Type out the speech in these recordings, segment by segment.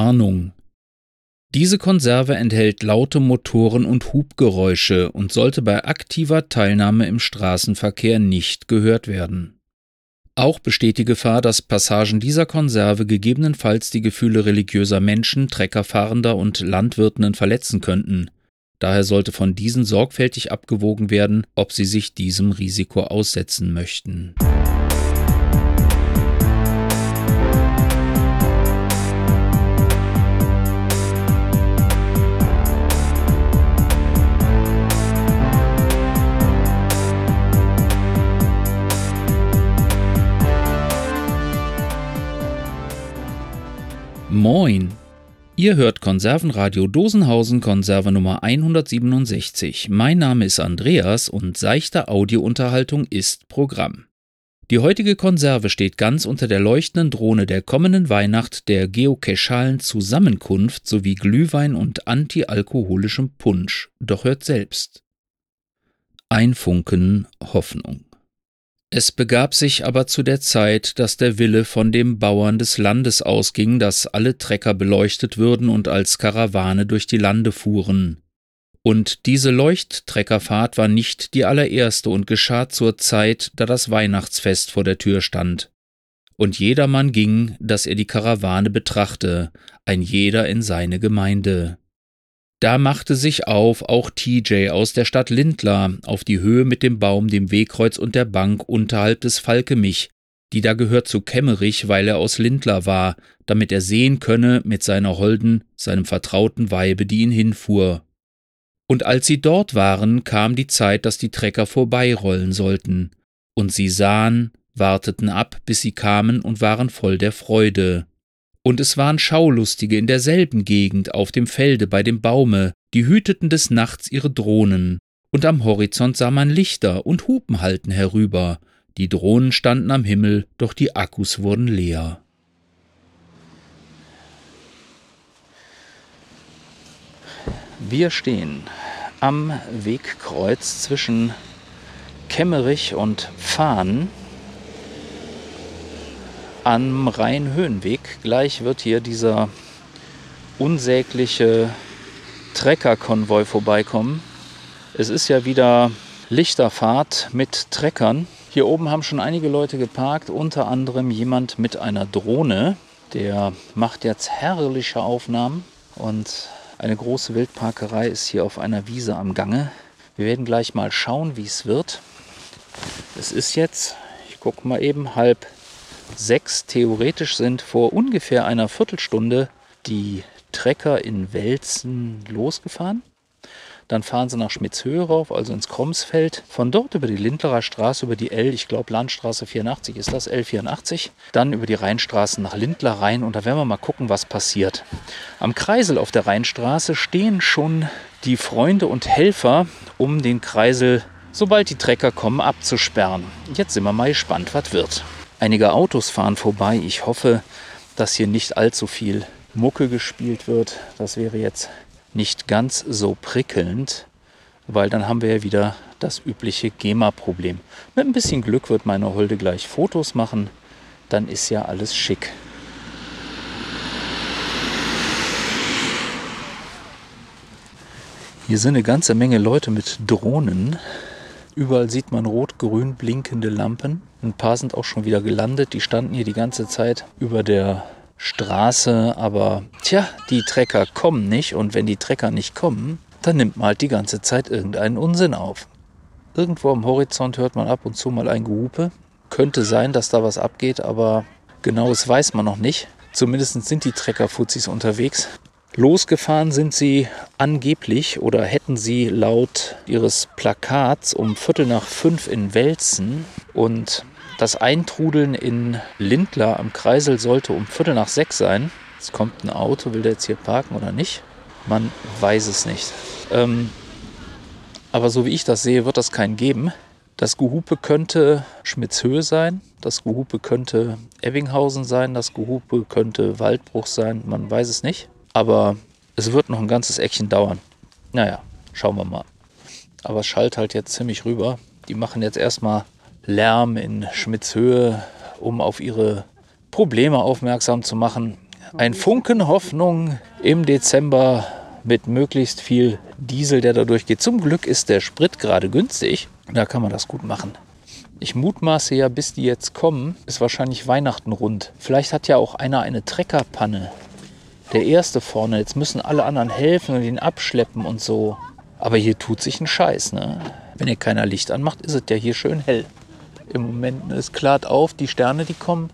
Warnung. Diese Konserve enthält laute Motoren und Hubgeräusche und sollte bei aktiver Teilnahme im Straßenverkehr nicht gehört werden. Auch besteht die Gefahr, dass Passagen dieser Konserve gegebenenfalls die Gefühle religiöser Menschen, Treckerfahrender und Landwirtinnen verletzen könnten. Daher sollte von diesen sorgfältig abgewogen werden, ob sie sich diesem Risiko aussetzen möchten. Moin! Ihr hört Konservenradio Dosenhausen Konserve Nummer 167. Mein Name ist Andreas und seichte Audiounterhaltung ist Programm. Die heutige Konserve steht ganz unter der leuchtenden Drohne der kommenden Weihnacht der geocachalen Zusammenkunft sowie Glühwein und antialkoholischem Punsch. Doch hört selbst. Ein Funken Hoffnung. Es begab sich aber zu der Zeit, dass der Wille von dem Bauern des Landes ausging, dass alle Trecker beleuchtet würden und als Karawane durch die Lande fuhren. Und diese Leuchttreckerfahrt war nicht die allererste und geschah zur Zeit, da das Weihnachtsfest vor der Tür stand. Und jedermann ging, dass er die Karawane betrachte, ein jeder in seine Gemeinde. Da machte sich auf auch TJ aus der Stadt Lindlar auf die Höhe mit dem Baum, dem Wegkreuz und der Bank unterhalb des Falkemich, die da gehört zu Kemmerich, weil er aus Lindlar war, damit er sehen könne mit seiner Holden, seinem vertrauten Weibe, die ihn hinfuhr. Und als sie dort waren, kam die Zeit, dass die Trecker vorbeirollen sollten. Und sie sahen, warteten ab, bis sie kamen und waren voll der Freude. Und es waren Schaulustige in derselben Gegend auf dem Felde bei dem Baume, die hüteten des Nachts ihre Drohnen, und am Horizont sah man Lichter und Hupen halten herüber, die Drohnen standen am Himmel, doch die Akkus wurden leer. Wir stehen am Wegkreuz zwischen Kemmerich und Fahn am Rhein-Höhenweg. Gleich wird hier dieser unsägliche Treckerkonvoi vorbeikommen. Es ist ja wieder Lichterfahrt mit Treckern. Hier oben haben schon einige Leute geparkt, unter anderem jemand mit einer Drohne. Der macht jetzt herrliche Aufnahmen und eine große Wildparkerei ist hier auf einer Wiese am Gange. Wir werden gleich mal schauen, wie es wird. Es ist jetzt, ich gucke mal eben, halb sechs. Theoretisch sind vor ungefähr einer Viertelstunde die Trecker in Welzen losgefahren. Dann fahren sie nach Schmitzhöhe rauf, also ins Kromsfeld. Von dort über die Lindlerer Straße, über die L, ich glaube Landstraße 84 ist das, L84. Dann über die Rheinstraße nach Lindler rein und da werden wir mal gucken, was passiert. Am Kreisel auf der Rheinstraße stehen schon die Freunde und Helfer, um den Kreisel, sobald die Trecker kommen, abzusperren. Jetzt sind wir mal gespannt, was wird. Einige Autos fahren vorbei. Ich hoffe, dass hier nicht allzu viel Mucke gespielt wird. Das wäre jetzt nicht ganz so prickelnd, weil dann haben wir ja wieder das übliche GEMA-Problem. Mit ein bisschen Glück wird meine Holde gleich Fotos machen. Dann ist ja alles schick. Hier sind eine ganze Menge Leute mit Drohnen. Überall sieht man rot-grün blinkende Lampen. Ein paar sind auch schon wieder gelandet. Die standen hier die ganze Zeit über der Straße. Aber tja, die Trecker kommen nicht. Und wenn die Trecker nicht kommen, dann nimmt man halt die ganze Zeit irgendeinen Unsinn auf. Irgendwo am Horizont hört man ab und zu mal ein Gehupe. Könnte sein, dass da was abgeht, aber genaues weiß man noch nicht. Zumindest sind die Treckerfuzis unterwegs. Losgefahren sind sie angeblich oder hätten sie laut ihres Plakats um Viertel nach fünf in Welzen und das Eintrudeln in Lindler am Kreisel sollte um Viertel nach sechs sein. Es kommt ein Auto, will der jetzt hier parken oder nicht? Man weiß es nicht. Ähm, aber so wie ich das sehe, wird das keinen geben. Das Gehupe könnte Schmitzhöhe sein, das Gehupe könnte Ebbinghausen sein, das Gehupe könnte Waldbruch sein, man weiß es nicht. Aber es wird noch ein ganzes Eckchen dauern. Naja, schauen wir mal. Aber es schallt halt jetzt ziemlich rüber. Die machen jetzt erstmal Lärm in Schmitzhöhe, um auf ihre Probleme aufmerksam zu machen. ein Funken Hoffnung im Dezember mit möglichst viel Diesel, der da durchgeht. Zum Glück ist der Sprit gerade günstig. Da kann man das gut machen. Ich mutmaße ja, bis die jetzt kommen, ist wahrscheinlich Weihnachten rund. Vielleicht hat ja auch einer eine Treckerpanne. Der erste vorne. Jetzt müssen alle anderen helfen und ihn abschleppen und so. Aber hier tut sich ein Scheiß, ne? Wenn ihr keiner Licht anmacht, ist es ja hier schön hell. Im Moment es klart auf, die Sterne, die kommen,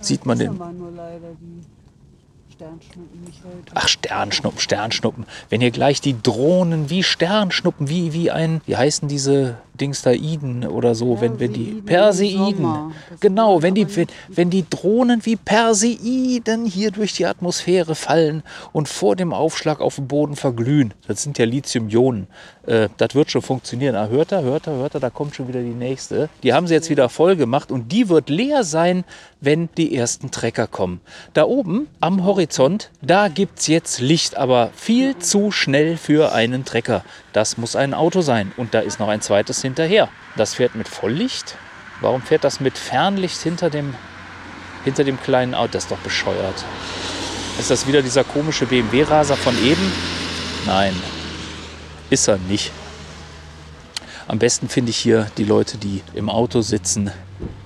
sieht man den. Sternschnuppen nicht heute. Ach, Sternschnuppen, Sternschnuppen. Wenn ihr gleich die Drohnen wie Sternschnuppen, wie, wie ein, wie heißen diese Dingstaiden oder so, wenn, wenn die Perseiden. Genau, wenn die, wenn, wenn die Drohnen wie Perseiden hier durch die Atmosphäre fallen und vor dem Aufschlag auf dem Boden verglühen. Das sind ja Lithium-Ionen. Äh, das wird schon funktionieren. Ah, hört er, hört er, hört er, da kommt schon wieder die nächste. Die haben sie jetzt wieder voll gemacht und die wird leer sein, wenn die ersten Trecker kommen. Da oben am Horizont, da gibt es jetzt Licht, aber viel zu schnell für einen Trecker. Das muss ein Auto sein. Und da ist noch ein zweites hinterher. Das fährt mit Volllicht. Warum fährt das mit Fernlicht hinter dem, hinter dem kleinen Auto? Das ist doch bescheuert. Ist das wieder dieser komische BMW-Raser von eben? Nein, ist er nicht. Am besten finde ich hier die Leute, die im Auto sitzen.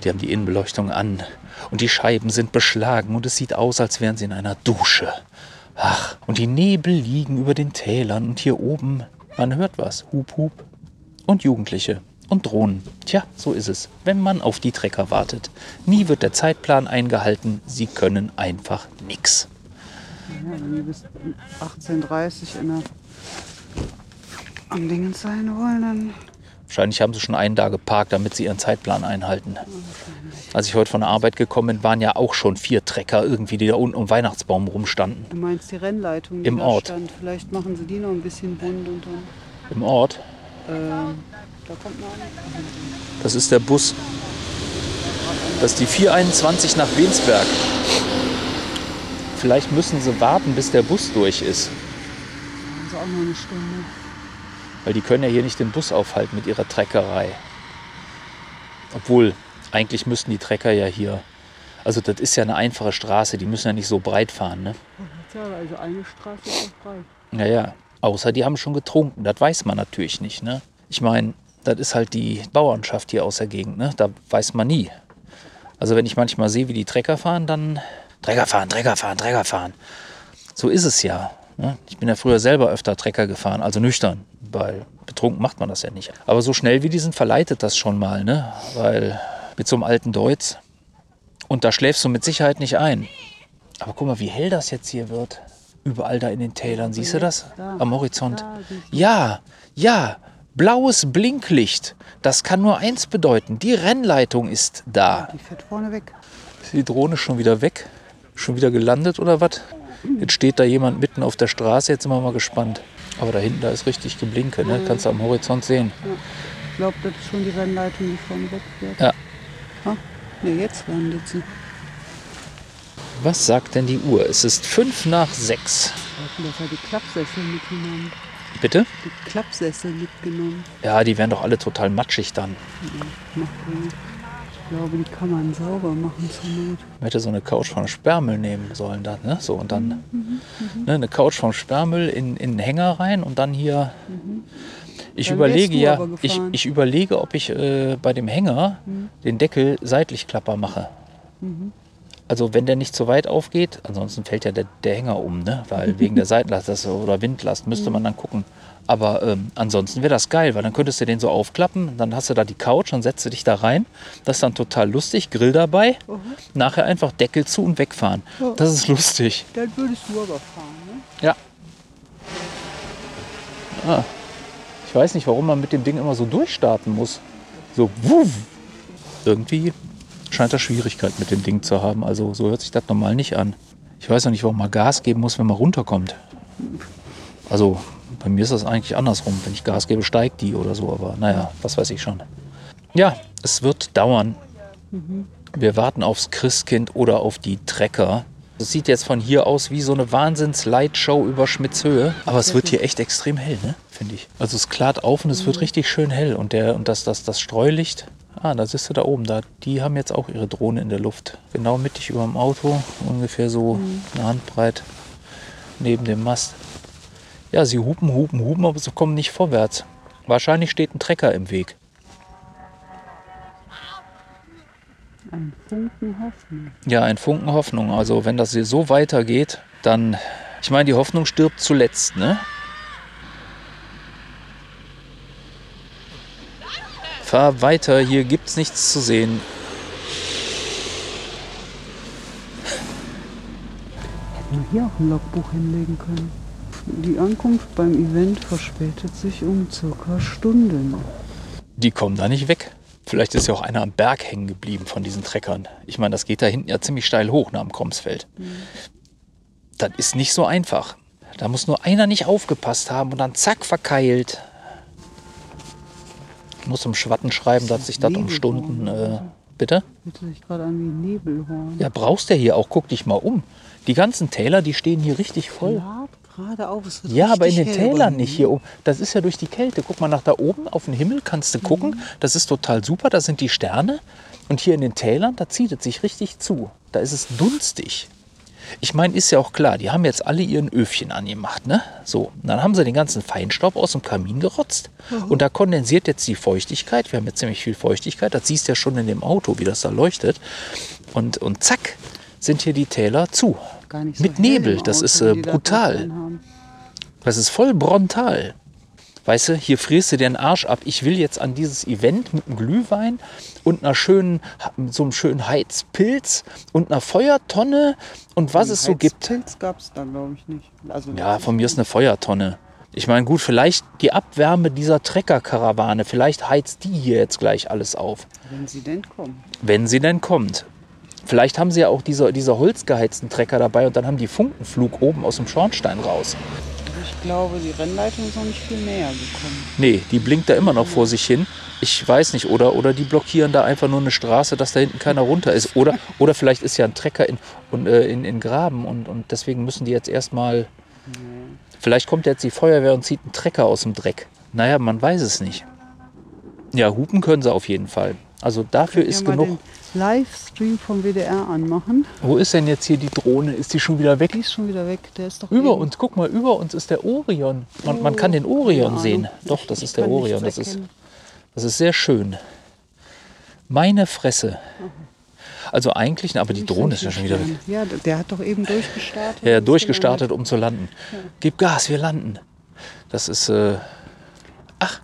Die haben die Innenbeleuchtung an und die Scheiben sind beschlagen und es sieht aus, als wären sie in einer Dusche. Ach, und die Nebel liegen über den Tälern und hier oben man hört was. Hup, hup. Und Jugendliche. Und Drohnen. Tja, so ist es, wenn man auf die Trecker wartet. Nie wird der Zeitplan eingehalten. Sie können einfach nichts. Ja, wenn die bis 18.30 Uhr am Dingen sein wollen, dann. Wahrscheinlich haben sie schon einen da geparkt, damit sie ihren Zeitplan einhalten. Als ich heute von der Arbeit gekommen bin, waren ja auch schon vier Trecker irgendwie, die da unten um Weihnachtsbaum rumstanden. Du meinst die Rennleitung, die Im da Ort. stand. Vielleicht machen sie die noch ein bisschen bunt und dann. Im Ort? Ähm, da kommt noch eine. Das ist der Bus. Das ist die 421 nach Wensberg. Vielleicht müssen sie warten, bis der Bus durch ist. Also auch noch eine Stunde. Weil die können ja hier nicht den Bus aufhalten mit ihrer Treckerei. Obwohl, eigentlich müssten die Trecker ja hier. Also das ist ja eine einfache Straße, die müssen ja nicht so breit fahren. Ne? Ja, also eine Straße ist auch breit. Naja, außer die haben schon getrunken. Das weiß man natürlich nicht. Ne? Ich meine, das ist halt die Bauernschaft hier aus der Gegend. Ne? Da weiß man nie. Also wenn ich manchmal sehe, wie die Trecker fahren, dann Trecker fahren, Trecker fahren, Trecker fahren. So ist es ja. Ne? Ich bin ja früher selber öfter Trecker gefahren, also nüchtern, weil betrunken macht man das ja nicht. Aber so schnell wie die sind, verleitet das schon mal, ne? Weil mit so einem alten Deutz und da schläfst du mit Sicherheit nicht ein. Aber guck mal, wie hell das jetzt hier wird. Überall da in den Tälern, siehst du das? Am Horizont. Ja, ja, blaues Blinklicht. Das kann nur eins bedeuten. Die Rennleitung ist da. Die fährt vorne weg. Ist die Drohne schon wieder weg? Schon wieder gelandet oder was? Jetzt steht da jemand mitten auf der Straße, jetzt sind wir mal gespannt. Aber da hinten, da ist richtig Geblinke, ne? kannst du am Horizont sehen. Ich glaube, das ist schon die Rennleitung, die vorne wegfährt. Ja. Ah, ne, jetzt landet sie. Was sagt denn die Uhr? Es ist fünf nach sechs. Das hat die Klappsessel mitgenommen. Bitte? Die Klappsessel mitgenommen. Ja, die wären doch alle total matschig dann. Ja, ich glaube, die kann man sauber machen zur Not. Man hätte so eine Couch von Sperrmüll nehmen sollen dann, ne? So und dann mhm, mhm. ne, eine Couch vom Sperrmüll in, in den Hänger rein und dann hier. Mhm. Ich dann überlege ja, ich, ich überlege, ob ich äh, bei dem Hänger mhm. den Deckel seitlich klapper mache. Also wenn der nicht zu weit aufgeht, ansonsten fällt ja der, der Hänger um, ne? Weil wegen der Seitenlast oder Windlast müsste man dann gucken. Aber ähm, ansonsten wäre das geil, weil dann könntest du den so aufklappen, dann hast du da die Couch, dann setzt du dich da rein. Das ist dann total lustig, Grill dabei. Mhm. Nachher einfach Deckel zu und wegfahren. Oh. Das ist lustig. Dann würdest du aber fahren, ne? Ja. Ah. Ich weiß nicht, warum man mit dem Ding immer so durchstarten muss. So, wuff. Irgendwie scheint er Schwierigkeit mit dem Ding zu haben. Also so hört sich das normal nicht an. Ich weiß noch nicht, warum man Gas geben muss, wenn man runterkommt. Also bei mir ist das eigentlich andersrum. Wenn ich Gas gebe, steigt die oder so. Aber naja, was weiß ich schon. Ja, es wird dauern. Mhm. Wir warten aufs Christkind oder auf die Trecker. Es sieht jetzt von hier aus wie so eine Wahnsinns-Lightshow über Schmitzhöhe. Aber es wird hier echt extrem hell, ne? finde ich. Also es klart auf und es wird mhm. richtig schön hell. Und, der, und das, das, das Streulicht, Ah, da siehst du da oben, da, die haben jetzt auch ihre Drohne in der Luft. Genau mittig über dem Auto, ungefähr so eine Handbreit neben dem Mast. Ja, sie hupen, hupen, hupen, aber sie kommen nicht vorwärts. Wahrscheinlich steht ein Trecker im Weg. Ein Funken Hoffnung. Ja, ein Funken Hoffnung. Also wenn das hier so weitergeht, dann, ich meine, die Hoffnung stirbt zuletzt, ne? Fahr weiter, hier gibt's nichts zu sehen. Hätten wir hier auch ein Logbuch hinlegen können. Die Ankunft beim Event verspätet sich um circa Stunden. Die kommen da nicht weg. Vielleicht ist ja auch einer am Berg hängen geblieben von diesen Treckern. Ich meine, das geht da hinten ja ziemlich steil hoch nach dem Kromsfeld. Das ist nicht so einfach. Da muss nur einer nicht aufgepasst haben und dann zack verkeilt. Ich muss im Schwatten schreiben, dass sich das um. Stunden. Äh, bitte? Ja, brauchst du hier auch. Guck dich mal um. Die ganzen Täler, die stehen hier richtig voll. Auf. Ja, aber in den Tälern nicht hier oben. Das ist ja durch die Kälte. Guck mal nach da oben auf den Himmel, kannst du gucken. Mhm. Das ist total super. Da sind die Sterne. Und hier in den Tälern, da zieht es sich richtig zu. Da ist es dunstig. Ich meine, ist ja auch klar, die haben jetzt alle ihren Öfchen angemacht, ne? So, und dann haben sie den ganzen Feinstaub aus dem Kamin gerotzt. Und da kondensiert jetzt die Feuchtigkeit. Wir haben jetzt ziemlich viel Feuchtigkeit. Das siehst du ja schon in dem Auto, wie das da leuchtet. Und, und zack, sind hier die Täler zu. So Mit Nebel, das Auto, ist, äh, brutal. Das ist voll brontal. Weißt du, hier frierst du dir den Arsch ab. Ich will jetzt an dieses Event mit einem Glühwein und einer schönen, so einem schönen Heizpilz und einer Feuertonne und was es so gibt. Heizpilz gab es da, glaube ich, nicht. Also, Ja, von mir ist eine Feuertonne. Ich meine, gut, vielleicht die Abwärme dieser Treckerkarawane, vielleicht heizt die hier jetzt gleich alles auf, Wenn sie denn kommen. wenn sie denn kommt. Vielleicht haben sie ja auch diese, diese holzgeheizten Trecker dabei und dann haben die Funkenflug oben aus dem Schornstein raus. Ich glaube, die Rennleitung ist noch nicht viel näher gekommen. Nee, die blinkt da immer noch vor sich hin. Ich weiß nicht, oder, oder die blockieren da einfach nur eine Straße, dass da hinten keiner runter ist. Oder, oder vielleicht ist ja ein Trecker in, und, äh, in, in Graben und, und deswegen müssen die jetzt erstmal. Vielleicht kommt jetzt die Feuerwehr und zieht einen Trecker aus dem Dreck. Naja, man weiß es nicht. Ja, hupen können sie auf jeden Fall. Also dafür ist genug. den Livestream vom WDR anmachen. Wo ist denn jetzt hier die Drohne? Ist die schon wieder weg? Die ist schon wieder weg. Der ist doch Über eben- uns, guck mal, über uns ist der Orion. Man, man kann den Orion sehen. Doch, das Ich ist der Orion. Das ist. Das ist sehr schön. Meine Fresse. Also eigentlich, aber die Drohne ist ja schon wieder weg. Ja, der- hat doch eben durchgestartet. Ja, ja, durchgestartet, um zu landen. Gib Gas, wir landen. Das ist. Äh Ach,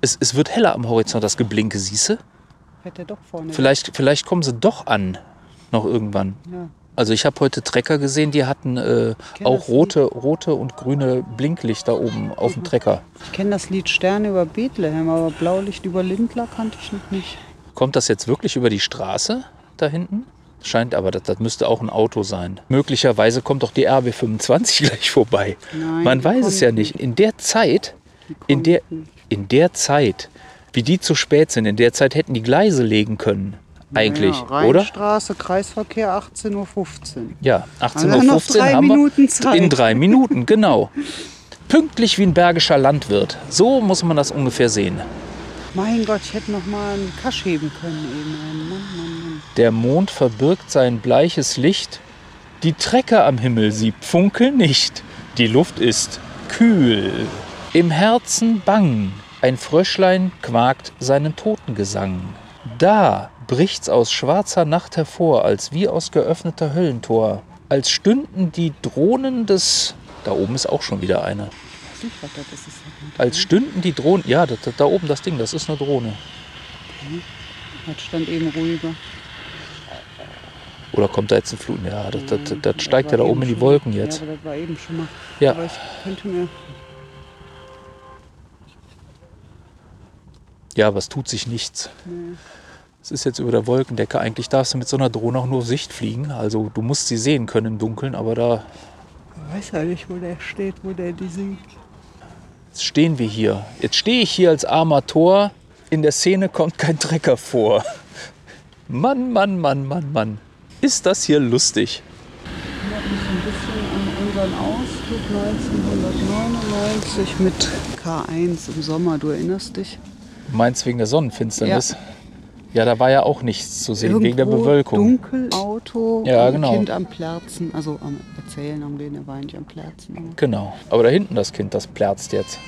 es, es wird heller am Horizont, das Geblinke, siehst du? Fährt der doch vorne. Vielleicht, vielleicht kommen sie doch an. Noch irgendwann. Ja. Also ich habe heute Trecker gesehen, die hatten äh, auch rote, rote und grüne Blinklichter oben auf dem Trecker. Ich kenne das Lied Sterne über Bethlehem, aber Blaulicht über Lindler kannte ich noch nicht. Kommt das jetzt wirklich über die Straße da hinten? Scheint aber, das, das müsste auch ein Auto sein. Möglicherweise kommt doch die RB25 gleich vorbei. Nein, Man weiß es ja nicht. In der Zeit, in der, in der Zeit, wie die zu spät sind, in der Zeit hätten die Gleise legen können. Eigentlich, ja, oder? Rheinstraße, Kreisverkehr 18.15 Uhr. Ja, Also noch 18.15 drei Uhr haben Minuten wir. Zeit. In drei Minuten, genau. Pünktlich wie ein bergischer Landwirt. So muss man das ungefähr sehen. Mein Gott, ich hätte noch mal einen Kasch heben können eben. Mann, Mann, Mann. Der Mond verbirgt sein bleiches Licht. Die Trecker am Himmel, sie funkeln nicht. Die Luft ist kühl. Im Herzen bang. Ein Fröschlein quakt seinen Totengesang. Da bricht's aus schwarzer Nacht hervor, als wie aus geöffneter Höllentor. Als stünden die Drohnen des. Da oben ist auch schon wieder eine. Als stünden die Drohnen. Ja, das, da oben das Ding, das ist eine Drohne. Das stand eben ruhiger. Oder kommt da jetzt ein Flut? Ja, das, das, das, das steigt ja da oben in die Wolken jetzt. Ja, das war eben schon mal. Ja. Aber ich könnte mir. Ja, aber es tut sich nichts. Es ist jetzt über der Wolkendecke. Eigentlich darfst du mit so einer Drohne auch nur auf Sicht fliegen. Also du musst sie sehen können im Dunkeln, aber da Ich weiß ja nicht, wo der steht, wo der die singt. jetzt stehen wir hier. Jetzt stehe ich hier als armer Tor. In der Szene kommt kein Trecker vor. Mann, Mann, Mann, Mann, Mann. Ist das hier lustig? erinnert mich ein bisschen an unseren Ausflug 1999 mit K1 im Sommer. Du erinnerst dich? Du meinst wegen der Sonnenfinsternis? Ja, da war ja auch nichts zu sehen wegen der Irgendwo Bewölkung. Dunkel, Auto, Ja, ein genau. Kind am Plerzen, also am Erzählen am Reden, er war nicht am Plerzen. aber- Genau. Aber da hinten das Kind, das plärzt jetzt.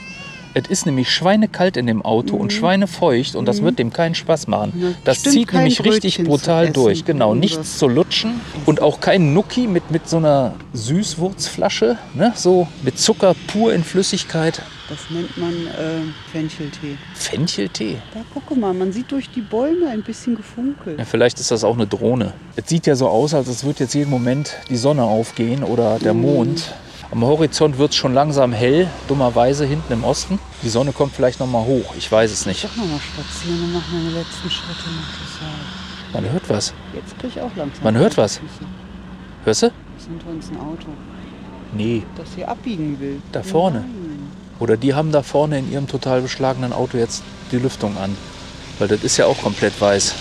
Es ist nämlich schweinekalt in dem Auto und schweinefeucht und das wird dem keinen Spaß machen. Ja, Das zieht nämlich richtig Brötchen zu brutal durch. Genau, nichts zu lutschen und auch kein Nuki mit, mit so einer Süßwurzflasche, ne? so mit Zucker pur in Flüssigkeit. Das nennt man äh, Fencheltee. Fencheltee. Da gucke mal, man sieht durch die Bäume ein bisschen gefunkelt. Ja, vielleicht ist das auch eine Drohne. Es sieht ja so aus, als es wird jetzt jeden Moment die Sonne aufgehen oder der Mond. Am Horizont wird es schon langsam hell, dummerweise hinten im Osten. Die Sonne kommt vielleicht noch mal hoch, ich weiß es nicht. Doch noch mal spazieren und machen meine letzten Schritte nach. Man hört was. Jetzt krieg ich auch langsam. Man hört was. Hörst du? Das ist hinter uns ein Auto, Nee. das hier abbiegen will. Da vorne. Nein. Oder die haben da vorne in ihrem total beschlagenen Auto jetzt die Lüftung an. Weil das ist ja auch komplett weiß.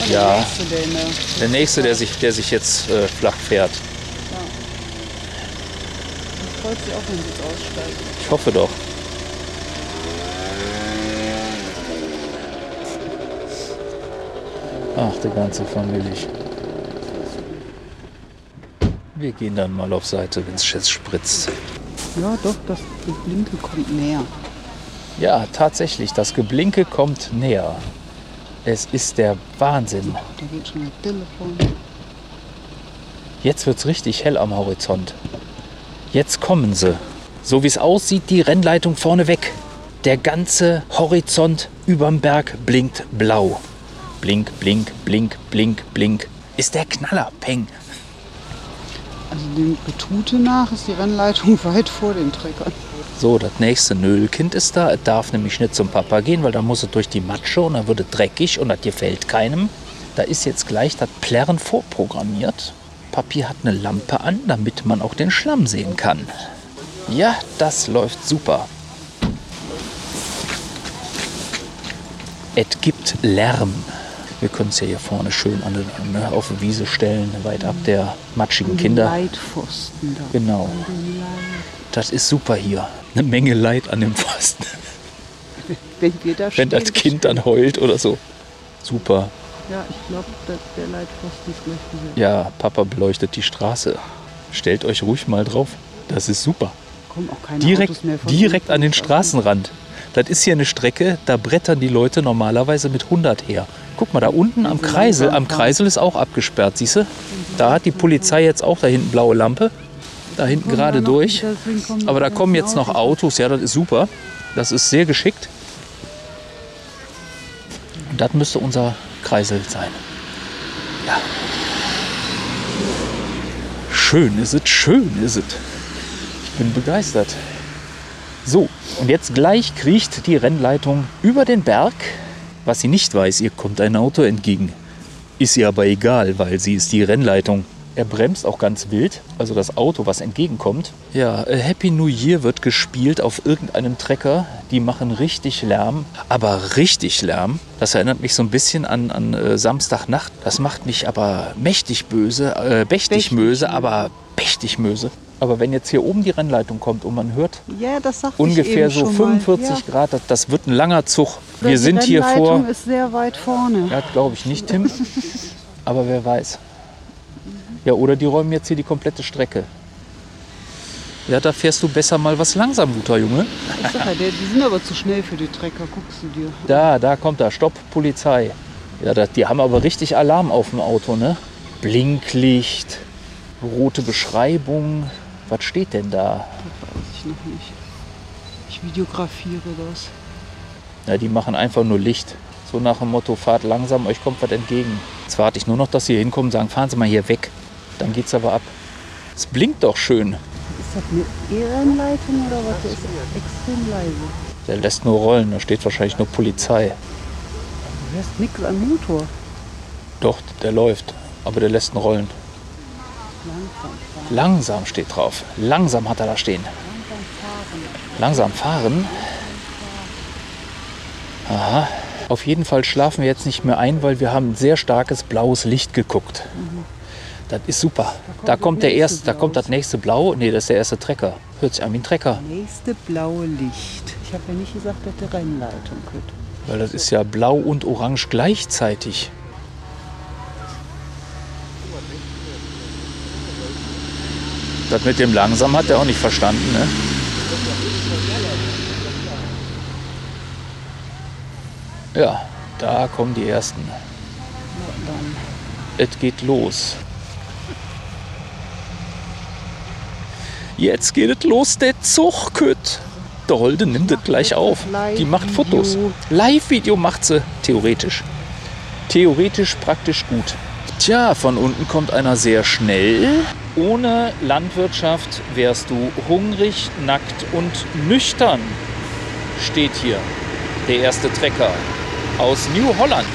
der Ja. Nächste, der, in der, Der nächste, der sich, der sich jetzt äh, flach fährt. Freut sich auch, wenn sie jetzt aussteigen. Ich hoffe doch. Ach, die ganze Familie. Wir gehen dann mal auf Seite, wenn es jetzt spritzt. Ja, doch, das Blinke kommt näher. Ja, tatsächlich, das Geblinke kommt näher. Es ist der Wahnsinn. Da geht schon das Telefon. Jetzt wird's richtig hell am Horizont. Jetzt kommen sie. So wie es aussieht, die Rennleitung vorne weg. Der ganze Horizont überm Berg blinkt blau. Blink, blink, blink, blink, blink. Ist der Knaller, Peng. Also dem Getute nach ist die Rennleitung weit vor den Treckern. So, das nächste Nöllkind ist da. Es darf nämlich nicht zum Papa gehen, weil da muss es durch die Matsche und dann wird es dreckig und das gefällt keinem. Da ist jetzt gleich das Plärren vorprogrammiert. Papi hat eine Lampe an, damit man auch den Schlamm sehen kann. Ja, das läuft super. Es gibt Lärm. Wir können es ja hier vorne schön an, ne, auf die Wiese stellen, weit ab der matschigen Kinder. Leitpfosten da. Genau. Das ist super hier. Eine Menge Leid an dem Pfosten. Wenn wir da Wenn das Kind dann heult oder so. Super. Ja, ich glaube, der Leitpfosten ist gleich gesetzt. Ja, Papa beleuchtet die Straße. Stellt euch ruhig mal drauf. Das ist super. Kommen auch keine Direkt, Autos mehr von direkt an den. Straßenrand. Das ist hier eine Strecke, da brettern die Leute normalerweise mit 100 her. Guck mal, da unten am Kreisel, am. Kreisel ist auch abgesperrt, siehst du? Da hat die Polizei jetzt auch da hinten blaue Lampe. Da hinten gerade durch. Aber da kommen jetzt noch Autos. Autos, ja, das ist super. Das ist sehr geschickt. Und das müsste unser Kreisel sein. Ja. Schön ist es, schön ist es. Ich bin begeistert. So, und jetzt gleich kriecht die Rennleitung über den Berg. Was sie nicht weiß, ihr kommt ein Auto entgegen. Ist ihr aber egal, weil sie ist die Rennleitung. Er bremst auch ganz wild, also das Auto, was entgegenkommt. Ja, äh, Happy New Year wird gespielt auf irgendeinem Trecker. Die machen richtig Lärm, aber richtig Lärm. Das erinnert mich so ein bisschen an, an äh, Samstagnacht. Das macht mich aber mächtig böse, äh, möse, ja. aber mächtig möse. Aber wenn jetzt hier oben die Rennleitung kommt und man hört Ja, ungefähr so eben schon 45 mal. Grad, das, das wird ein langer Zug. Ja. Wir Die sind hier vor. Rennleitung ist sehr weit vorne. Ja, glaube ich nicht, Tim. Aber wer weiß. Ja, oder die räumen jetzt hier die komplette Strecke. Ja, da fährst du besser mal was langsam, guter Junge. Ich sag ja, die sind aber zu schnell für die Trecker, guckst du dir. Da, da kommt er. Stopp, Polizei. Ja, das, die haben aber richtig Alarm auf dem Auto, ne? Blinklicht, rote Beschreibung. Was steht denn da? Das weiß ich noch nicht. Ich videografiere das. Ja, die machen einfach nur Licht. So nach dem Motto, fahrt langsam, euch kommt was entgegen. Jetzt warte ich nur noch, dass sie hier hinkommen und sagen, fahren Sie mal hier weg. Dann geht's aber ab. Es blinkt doch schön. Ist das eine E-Rennleitung oder was? Der ist extrem leise. Der lässt nur rollen, da steht wahrscheinlich nur Polizei. Du hörst nichts am Motor. Doch, der läuft, aber der lässt ihn rollen. Langsam fahren. Langsam steht drauf. Langsam hat er da stehen. Langsam fahren. Aha. Auf jeden Fall schlafen wir jetzt nicht mehr ein, weil wir haben ein sehr starkes blaues Licht geguckt. Das ist super. Da kommt der erste, da kommt das nächste Blau. Nee, das ist der erste Trecker. Hört sich an wie ein Trecker. Nächste blaue Licht. Ich habe ja nicht gesagt, dass der Rennleitung könnte. Weil das ist ja blau und orange gleichzeitig. Das mit dem langsam hat er auch nicht verstanden, ne? Ja, da kommen die ersten. Es geht los. Jetzt geht es los, der Zuchtkütt. Der Holde nimmt es gleich auf. Die macht Fotos. Live-Video macht sie, theoretisch. Theoretisch praktisch gut. Tja, von unten kommt einer sehr schnell. Ohne Landwirtschaft wärst du hungrig, nackt und nüchtern. Steht hier der erste Trecker aus New Holland.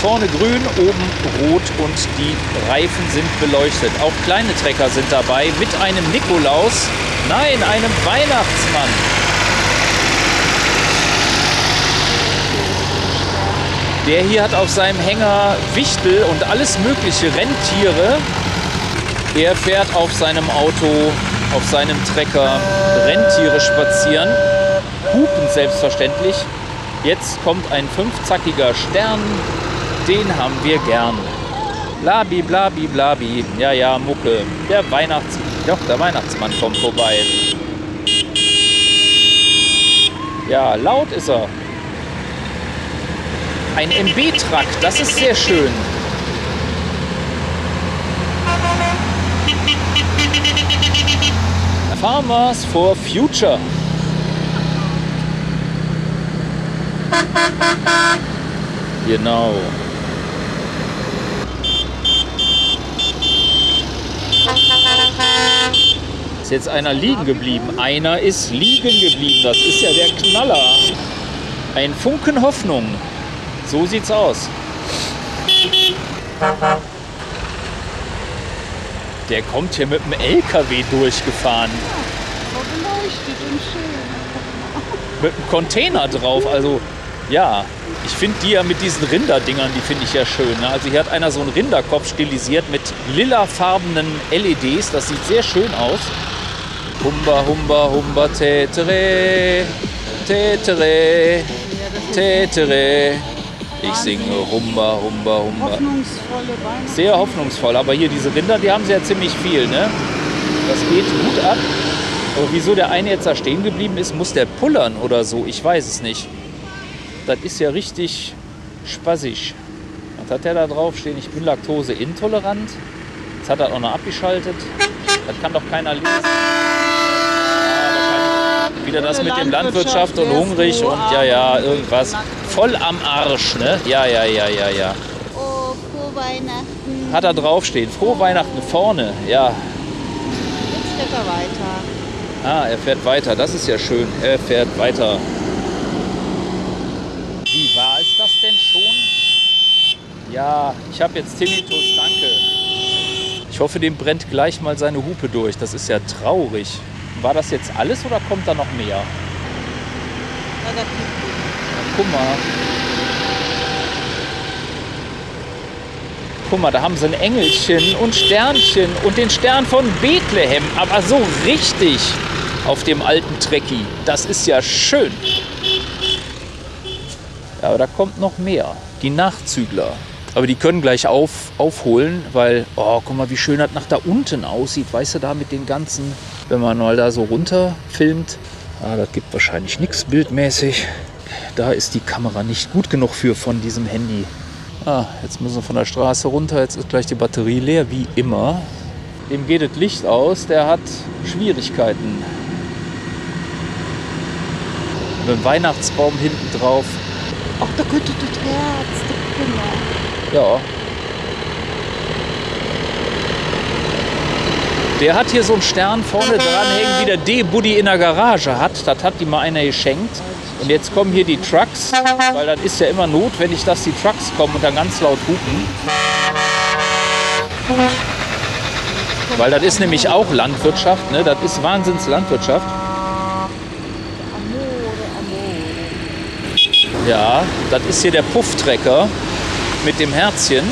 Vorne grün, oben rot und die Reifen sind beleuchtet. Auch kleine Trecker sind dabei mit einem Nikolaus, nein, einem Weihnachtsmann. Der hier hat auf seinem Hänger Wichtel und alles mögliche Rentiere. Er fährt auf seinem Auto, auf seinem Trecker Rentiere spazieren. Hupen selbstverständlich. Jetzt kommt ein fünfzackiger Stern. Den haben wir gern. Blabi, blabi, blabi. Ja, ja, Mucke. Der Weihnachtsmann. Doch, der Weihnachtsmann kommt vorbei. Ja, laut ist er. Ein MB-Truck, das ist sehr schön. Farmers for Future. Genau. Ist jetzt einer liegen geblieben. Einer ist liegen geblieben. Das ist ja der Knaller. Ein Funken Hoffnung. So sieht's aus. Der kommt hier mit dem LKW durchgefahren. Mit einem Container drauf. Also ja, ich finde die ja mit diesen Rinderdingern, die finde ich ja schön. Ne? Also hier hat einer so einen Rinderkopf stilisiert mit lilafarbenen LEDs. Das sieht sehr schön aus. Humba, humba, humba, tetere, tetere, tetere. Ich singe Humba, Humba, Humba. Sehr hoffnungsvoll. Aber hier diese Rinder, die haben sie ja ziemlich viel. Ne? Das geht gut ab. Aber wieso der eine jetzt da stehen geblieben ist, muss der pullern oder so. Ich weiß es nicht. Das ist ja richtig spaßig. Was hat der da drauf stehen? Ich bin laktoseintolerant. Jetzt hat er auch noch abgeschaltet. Das kann doch keiner lesen. Wieder das mit dem Landwirtschaft und hungrig und ja, ja, irgendwas. Voll am Arsch, ne? Ja, ja, ja, ja, ja. Oh, frohe Weihnachten. Hat er draufstehen. Frohe Weihnachten vorne, ja. Jetzt fährt er weiter. Ah, er fährt weiter. Das ist ja schön. Er fährt weiter. Wie war es das denn schon? Ja, ich habe jetzt Tinnitus, danke. Ich hoffe, dem brennt gleich mal seine Hupe durch. Das ist ja traurig. War das jetzt alles oder kommt da noch mehr? Ja, da Guck mal. Guck mal, da haben sie ein Engelchen und Sternchen und den Stern von Bethlehem. Aber so richtig auf dem alten Trekkie. Das ist ja schön. Ja, aber da kommt noch mehr. Die Nachzügler. Aber die können gleich auf, aufholen, weil, oh, guck mal, wie schön das nach da unten aussieht. Weißt du, da mit den ganzen, wenn man mal da so runter filmt. Ah, das gibt wahrscheinlich nichts bildmäßig. Da ist die Kamera nicht gut genug für von diesem Handy. Ah, jetzt müssen wir von der Straße runter. Jetzt ist gleich die Batterie leer, wie immer. Dem geht das Licht aus. Der hat Schwierigkeiten. Mit dem Weihnachtsbaum hinten drauf. Ach, da könnte das Herz, Kinder. Ja. Der hat hier so einen Stern vorne dranhängen, wie der D-Buddy in der Garage hat. Das hat ihm mal einer geschenkt. Und jetzt kommen hier die Trucks, weil das ist ja immer notwendig, dass die Trucks kommen und dann ganz laut hupen. Weil das ist nämlich auch Landwirtschaft, ne? das ist Wahnsinns Landwirtschaft. Ja, das ist hier der Pufftrecker mit dem Herzchen.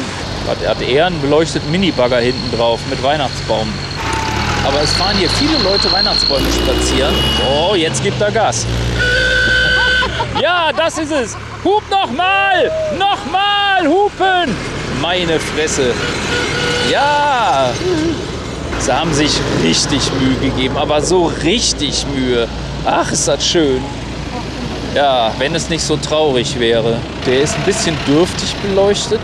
Er hat eher einen beleuchteten Minibagger hinten drauf mit Weihnachtsbaum. Aber es fahren hier viele Leute Weihnachtsbäume spazieren. Oh, jetzt gibt er Gas. Ja, das ist es. Hub nochmal! Nochmal hupen! Meine Fresse. Ja! Sie haben sich richtig Mühe gegeben, aber so richtig Mühe. Ach, ist das schön. Ja, wenn es nicht so traurig wäre. Der ist ein bisschen dürftig beleuchtet.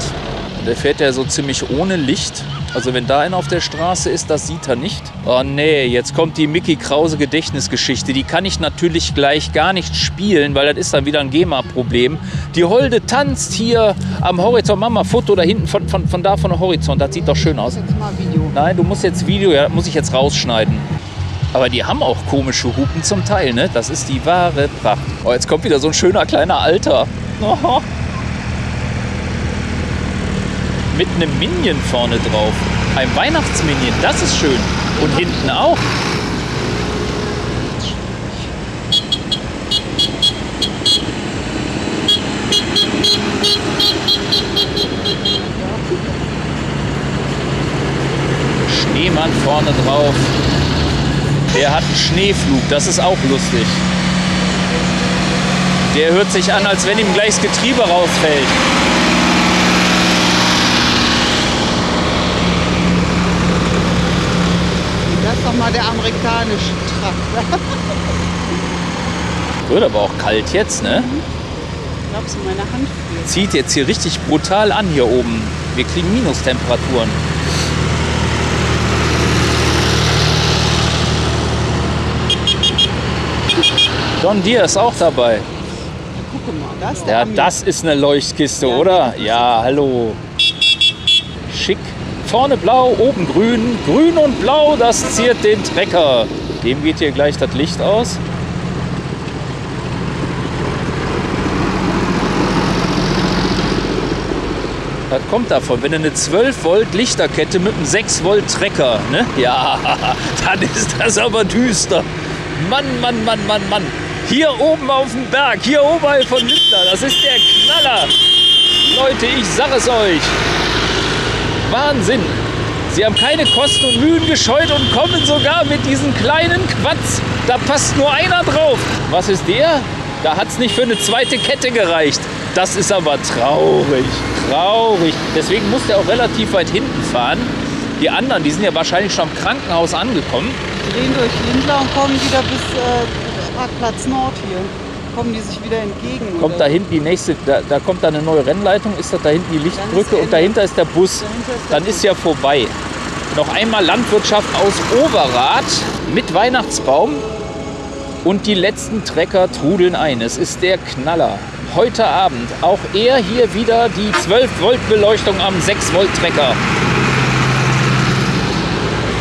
Der fährt ja so ziemlich ohne Licht. Also wenn da einer auf der Straße ist, das sieht er nicht. Oh nee, jetzt kommt die Mickey Krause Gedächtnisgeschichte. Die kann ich natürlich gleich gar nicht spielen, weil das ist dann wieder ein GEMA-Problem. Die Holde tanzt hier am Horizont. Mama, Foto da hinten von, von, von da von der Horizont. Das sieht doch schön aus. Mal. Nein, du musst jetzt Video, ja, muss ich jetzt rausschneiden. Aber die haben auch komische Hupen zum Teil, ne? Das ist die wahre Pracht. Oh, jetzt kommt wieder so ein schöner kleiner Alter. Oh. Mit einem Minion vorne drauf. Ein Weihnachtsminion, das ist schön. Und hinten auch. Schneemann vorne drauf. Hat einen Schneeflug, das ist auch lustig. Der hört sich an, als wenn ihm gleich das Getriebe rausfällt. Das ist doch mal der amerikanische Traktor. Wird aber auch kalt jetzt, ne? Glaubst du, meine Hand friert? Zieht jetzt hier richtig brutal an hier oben. Wir kriegen Minustemperaturen. John Deere ist auch dabei. Guck mal, das ist der Ja, Ami. das ist eine Leuchtkiste, Ja, oder? Ja, hallo. Schick. Vorne blau, oben grün. Grün und blau, das ziert den Trecker. Dem geht hier gleich das Licht aus. Das kommt davon, wenn du eine 12 Volt Lichterkette mit einem 6 Volt Trecker, ne? Ja, dann ist das aber düster. Mann, Mann, Mann, Mann, Mann. Hier oben auf dem Berg, hier oberhalb von Lindner, das ist der Knaller. Leute, ich sag es euch. Wahnsinn. Sie haben keine Kosten und Mühen gescheut und kommen sogar mit diesen kleinen Quatsch. Da passt nur einer drauf. Was ist der? Da hat es nicht für eine zweite Kette gereicht. Das ist aber traurig. Traurig. Deswegen muss der auch relativ weit hinten fahren. Die anderen, die sind ja wahrscheinlich schon am Krankenhaus angekommen. drehen durch Lindler und kommen wieder bis äh, Parkplatz Nord hier. Kommen die sich wieder entgegen. Kommt oder? da hinten die nächste, da, da kommt da eine neue Rennleitung, ist das da hinten die Lichtbrücke und dahinter ist der Bus. Ist der Dann ist ja vorbei. Noch einmal Landwirtschaft aus Overath mit Weihnachtsbaum und die letzten Trecker trudeln ein. Es ist der Knaller. Heute Abend auch er hier wieder die 12 Volt Beleuchtung am 6 Volt Trecker.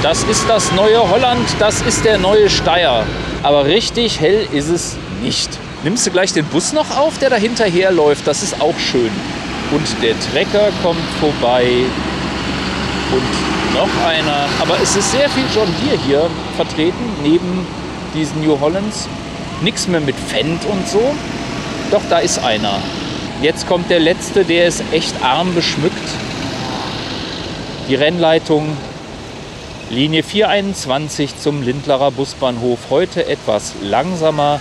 Das ist das neue Holland, das ist der neue Steyr. Aber richtig hell ist es nicht. Nimmst du gleich den Bus noch auf, der da hinterher läuft? Das ist auch schön. Und der Trecker kommt vorbei. Und noch einer. Aber es ist sehr viel John Deere hier vertreten, neben diesen New Hollands. Nichts mehr mit Fendt und so. Doch, da ist einer. Jetzt kommt der letzte, der ist echt arm beschmückt. Die Rennleitung Linie 421 zum Lindlerer Busbahnhof. Heute etwas langsamer.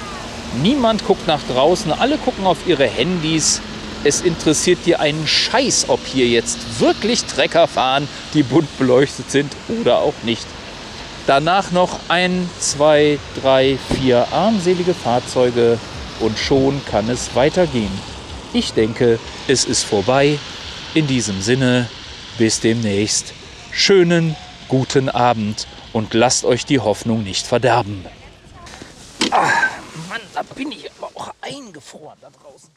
Niemand guckt nach draußen, alle gucken auf ihre Handys. Es interessiert dir einen Scheiß, ob hier jetzt wirklich Trecker fahren, die bunt beleuchtet sind oder auch nicht. Danach noch ein, zwei, drei, vier armselige Fahrzeuge und schon kann es weitergehen. Ich denke, es ist vorbei. In diesem Sinne, bis demnächst. Schönen guten Abend und lasst euch die Hoffnung nicht verderben. Ah, Mann, da bin ich aber auch eingefroren da draußen.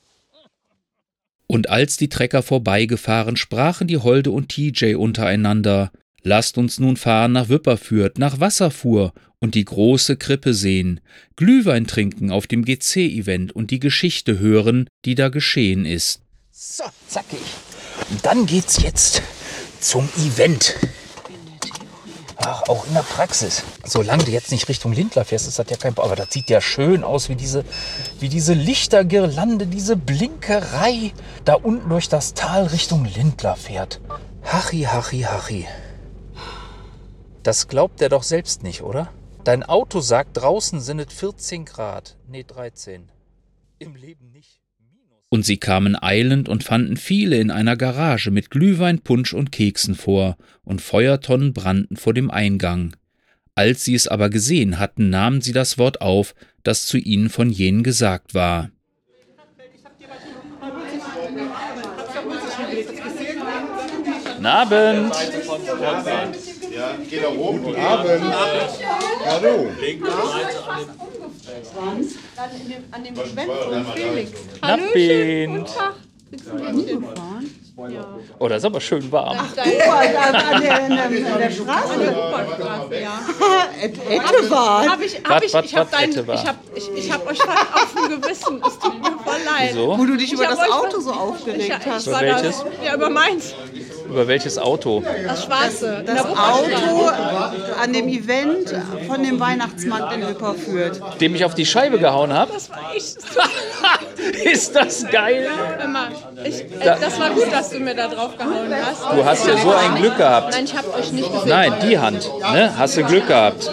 Und als die Trecker vorbeigefahren, sprachen die Holde und TJ untereinander. Lasst uns nun fahren nach Wipperfürth, nach Wasserfuhr und die große Krippe sehen, Glühwein trinken auf dem GC-Event und die Geschichte hören, die da geschehen ist. So, zackig. Und dann geht's jetzt zum Event. Ach, auch in der Praxis. Solange du jetzt nicht Richtung Lindler fährst, ist das ja kein Problem. Aber das sieht ja schön aus, wie diese, wie diese Lichtergirlande, diese Blinkerei da unten durch das Tal Richtung Lindler fährt. Hachi, hachi, hachi. Das glaubt er doch selbst nicht, oder? Dein Auto sagt, draußen sind es 14 Grad. Nee, 13. Im Leben nicht. Und sie kamen eilend und fanden viele in einer Garage mit Glühwein, Punsch und Keksen vor, und Feuertonnen brannten vor dem Eingang. Als sie es aber gesehen hatten, nahmen sie das Wort auf, das zu ihnen von jenen gesagt war. Guten Abend. Ja, geht da rum. Guten Abend. Hallo. Dann in dem, an dem Event von Felix. Abend. Hingefahren? Oh, das ist aber schön warm. Ach, da An der, an der, an der Straße? ja. Hab Was, ich, was, ich hab ich hab, ich, ich hab euch auf dem Gewissen. Es tut mir voll leid. Wieso? Wo du dich Ich über das Auto so aufgeregt ich, ich hast. war welches? Da, ja, über meins. Über welches Auto? Das schwarze. Das Wupperstraße. Auto an dem Event von dem Weihnachtsmarkt in führt. Dem ich auf die Scheibe gehauen habe? Das war ich. Ist das geil? Immer. Ich, äh, das war gut, dass du mir da drauf gehauen hast. Du hast ja so ein Glück gehabt. Nein, ich habe euch nicht gesehen. Nein, die Hand. Ne? Hast du Glück gehabt.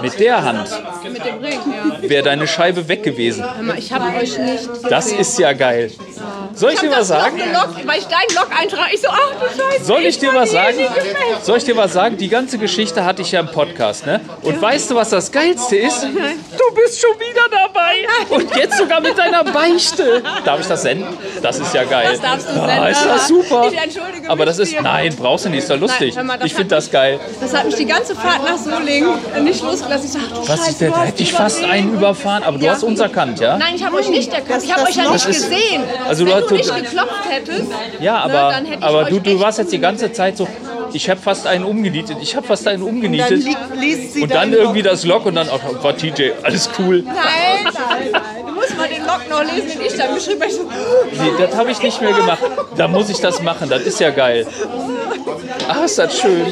Mit der Hand Mit dem Ring, ja. wäre deine Scheibe weg gewesen. Mal, Ich habe euch nicht gesehen. Das ist ja geil. Soll ich Ich dir was sagen? Gelockt, weil ich deinen Log eintrage. Ich so, ach du Scheiße. Soll ich dir was sagen? Soll ich dir was sagen? Die ganze Geschichte hatte ich ja im Podcast, ne? Und weißt du, was das Geilste ist? Du bist schon wieder dabei. Und jetzt sogar mit deiner Beichte. Darf ich das senden? Das ist ja geil. Das darfst du Ah, senden, ist aber das super. ich entschuldige Aber das ist, nein, brauchst du nicht, ist doch lustig. Nein, mal, Ich finde das geil. Das hat mich die ganze Fahrt nach Solingen nicht losgelassen. Ich dachte, Was Scheiße, ist Da hätte ich fast einen überfahren, aber du Ja. hast uns erkannt, ja? Nein, ich habe euch nicht erkannt. Ich habe euch ja nicht ist- gesehen. Also du hast- du nicht geklopft hättest, Ja, ne, aber, ich aber du, du warst jetzt die ganze Zeit so, ich habe fast einen umgenietet, ich habe fast einen Dann umgenietet. liegt, liest sie Und dann irgendwie das Log und dann, auch war TJ, alles cool. Nein, nein, nein. Du musst mal den Log noch lesen, den ich dann geschrieben habe. Ich Nee, das habe ich nicht mehr gemacht. Da muss ich das machen, das ist ja geil. Ah, ist das schön.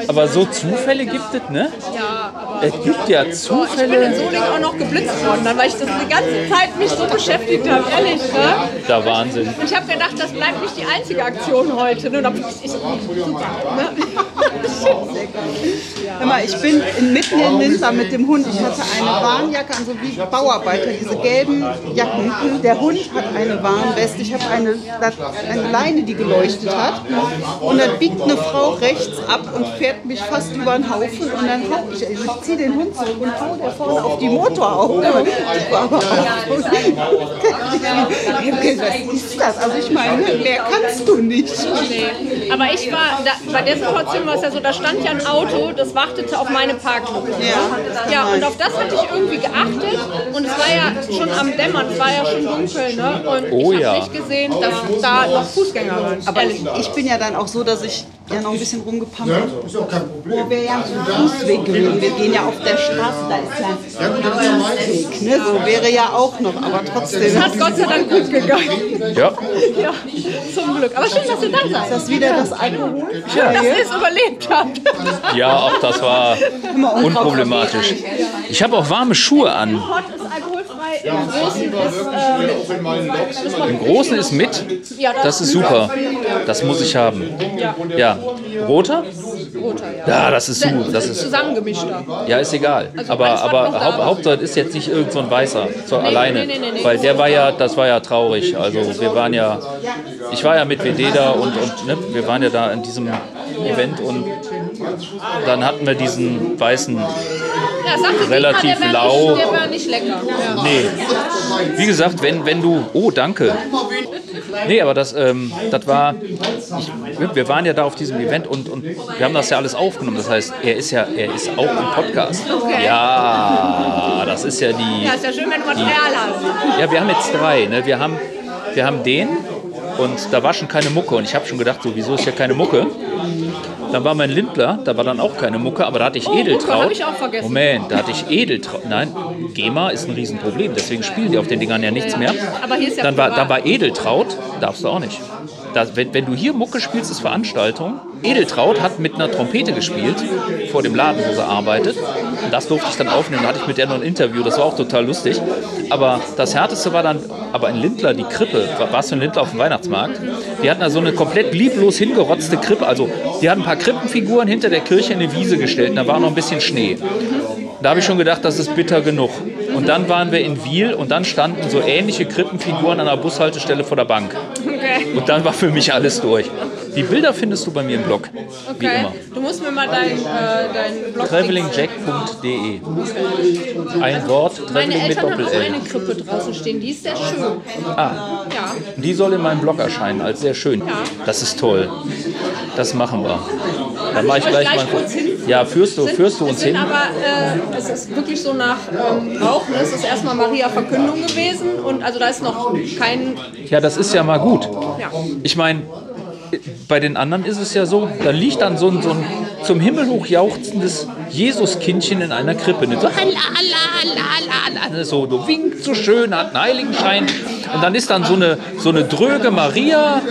ich. Aber so Zufälle gibt es, ne? Ja, aber Es gibt ja ich bin in Zufälle. Solingen auch noch geblitzt worden, dann, weil ich das die ganze Zeit mich so beschäftigt habe, ehrlich. Ne? Da Wahnsinn. Und ich habe gedacht, das bleibt nicht die einzige Aktion heute. Ne? Und dann, ich. Ne? Hör mal, ich bin in, mitten in Linzer mit dem Hund. Ich hatte eine Warnjacke an, so wie Bauarbeiter, diese gelben Jacken. Der Hund hat eine Warnweste. Ich habe eine, eine Leine, die geleuchtet hat. Und dann biegt eine Frau rechts ab und fährt mich fast über den Haufen. Und dann hau ich, also ich ziehe den Hund zurück und hau der vorne auf die Motorhaube. Was ist das? Also ich meine, mehr kannst du nicht. Aber ich war, da, bei der Situation war es ja so, da stand ja ein Auto, das wartete auf meine Parklücke. Ja. Ja, und auf das hatte ich irgendwie geachtet und es war ja schon am Dämmern, es war ja schon dunkel, ne? Und Oh ich ja. habe nicht gesehen, dass da noch Fußgänger waren. Aber ehrlich. ich bin ja dann auch so, dass ich ja noch ein bisschen rumgepampelt Wo wir ja einen Fußweg gehen. Wir gehen ja auf der Straße, da ist ja ein Fußweg. Ne? So wäre ja auch noch, aber trotzdem. Es hat Gott sei Dank gut gegangen. Ja, Ja, zum Glück. Aber schön, dass ihr da seid. Ist das wieder das Alkohol? Dass ihr es überlebt habt. ja, auch das war unproblematisch. Ich habe auch warme Schuhe an. Alkoholfrei, im Großen ist, ähm, Im Großen ist mit. ja, Das ist super. Das muss ich haben. Ja. Roter? roter, ja. Ja, das ist super. Das ist, zusammengemischter. ja, ist egal. Aber, war aber da. Haupt, Hauptsache ist jetzt nicht irgend so ein Weißer. So alleine. nee, nee, nee. Weil der war ja, das war ja traurig. Also wir waren ja, ich war ja mit WD da und, und ne, wir waren ja da in diesem Event und dann hatten wir diesen weißen Ja, Relativ wär lau. Nicht, der war nicht lecker. Ja. Nee. Wie gesagt, wenn, wenn du. Oh, danke. Nee, aber das, ähm, das war. Ich, wir- wir waren ja da auf diesem Event und, und wir haben das ja alles aufgenommen. Das heißt, er ist ja, er ist auch im Podcast. Okay. Ja, das ist ja die. ja, ist ja schön, wenn du Material hast. Ja, wir haben jetzt drei. Ne? Wir, haben, wir haben den und da war schon keine Mucke. Und ich habe schon gedacht, so, wieso ist hier keine Mucke? Dann war mein Lindler, da war dann auch keine Mucke, aber da hatte ich Oh, Mucke Edeltraut. hab ich auch vergessen. Moment, da hatte ich Edeltraut. Nein, GEMA ist ein Riesenproblem, deswegen spielen die auf den Dingern ja nichts mehr. Aber hier ist ja Dann war, dann war Edeltraut, darfst du auch nicht. Da, wenn, wenn du hier Mucke spielst, ist Veranstaltung. Edeltraut hat mit einer Trompete gespielt, vor dem Laden, wo sie arbeitet. Und das durfte ich dann aufnehmen. Da hatte ich mit der noch ein Interview, das war auch total lustig. Aber das Härteste war dann, aber in Lindler, die Krippe, warst du in Lindler auf dem Weihnachtsmarkt? Die hatten da so eine komplett lieblos hingerotzte Krippe. Also, die hatten ein paar Krippenfiguren hinter der Kirche in eine Wiese gestellt. Und da war noch ein bisschen Schnee. Da habe ich schon gedacht, das ist bitter genug. Und dann waren wir in Wiel und dann standen so ähnliche Krippenfiguren an der Bushaltestelle vor der Bank. Okay. Und dann war für mich alles durch. Die Bilder findest du bei mir im Blog. Wie Okay. immer. Du musst mir mal deinen äh, dein Blog Travelingjack.de Ein Wort, Meine Traveling mit Eltern haben auch eine Krippe draußen stehen, die ist sehr schön. Ah, Ja. die soll in meinem Blog erscheinen, als sehr schön. Das ist toll. Das machen wir. Dann mache ich gleich gleich mal. Ja, führst du, Sind- führst du uns hin? aber, äh, es ist wirklich so nach ähm, Brauch. Ne? Es ist erstmal Maria Verkündung gewesen und also da ist noch kein. Ja, das ist ja mal gut. Ja. Ich meine, bei den anderen ist es ja so, da liegt dann so ein, so ein zum Himmel hoch jauchzendes Jesuskindchen in einer Krippe. Ne? So, ne? so, so winkt so schön, hat einen Heiligenschein. Und dann ist dann so eine, so eine dröge Maria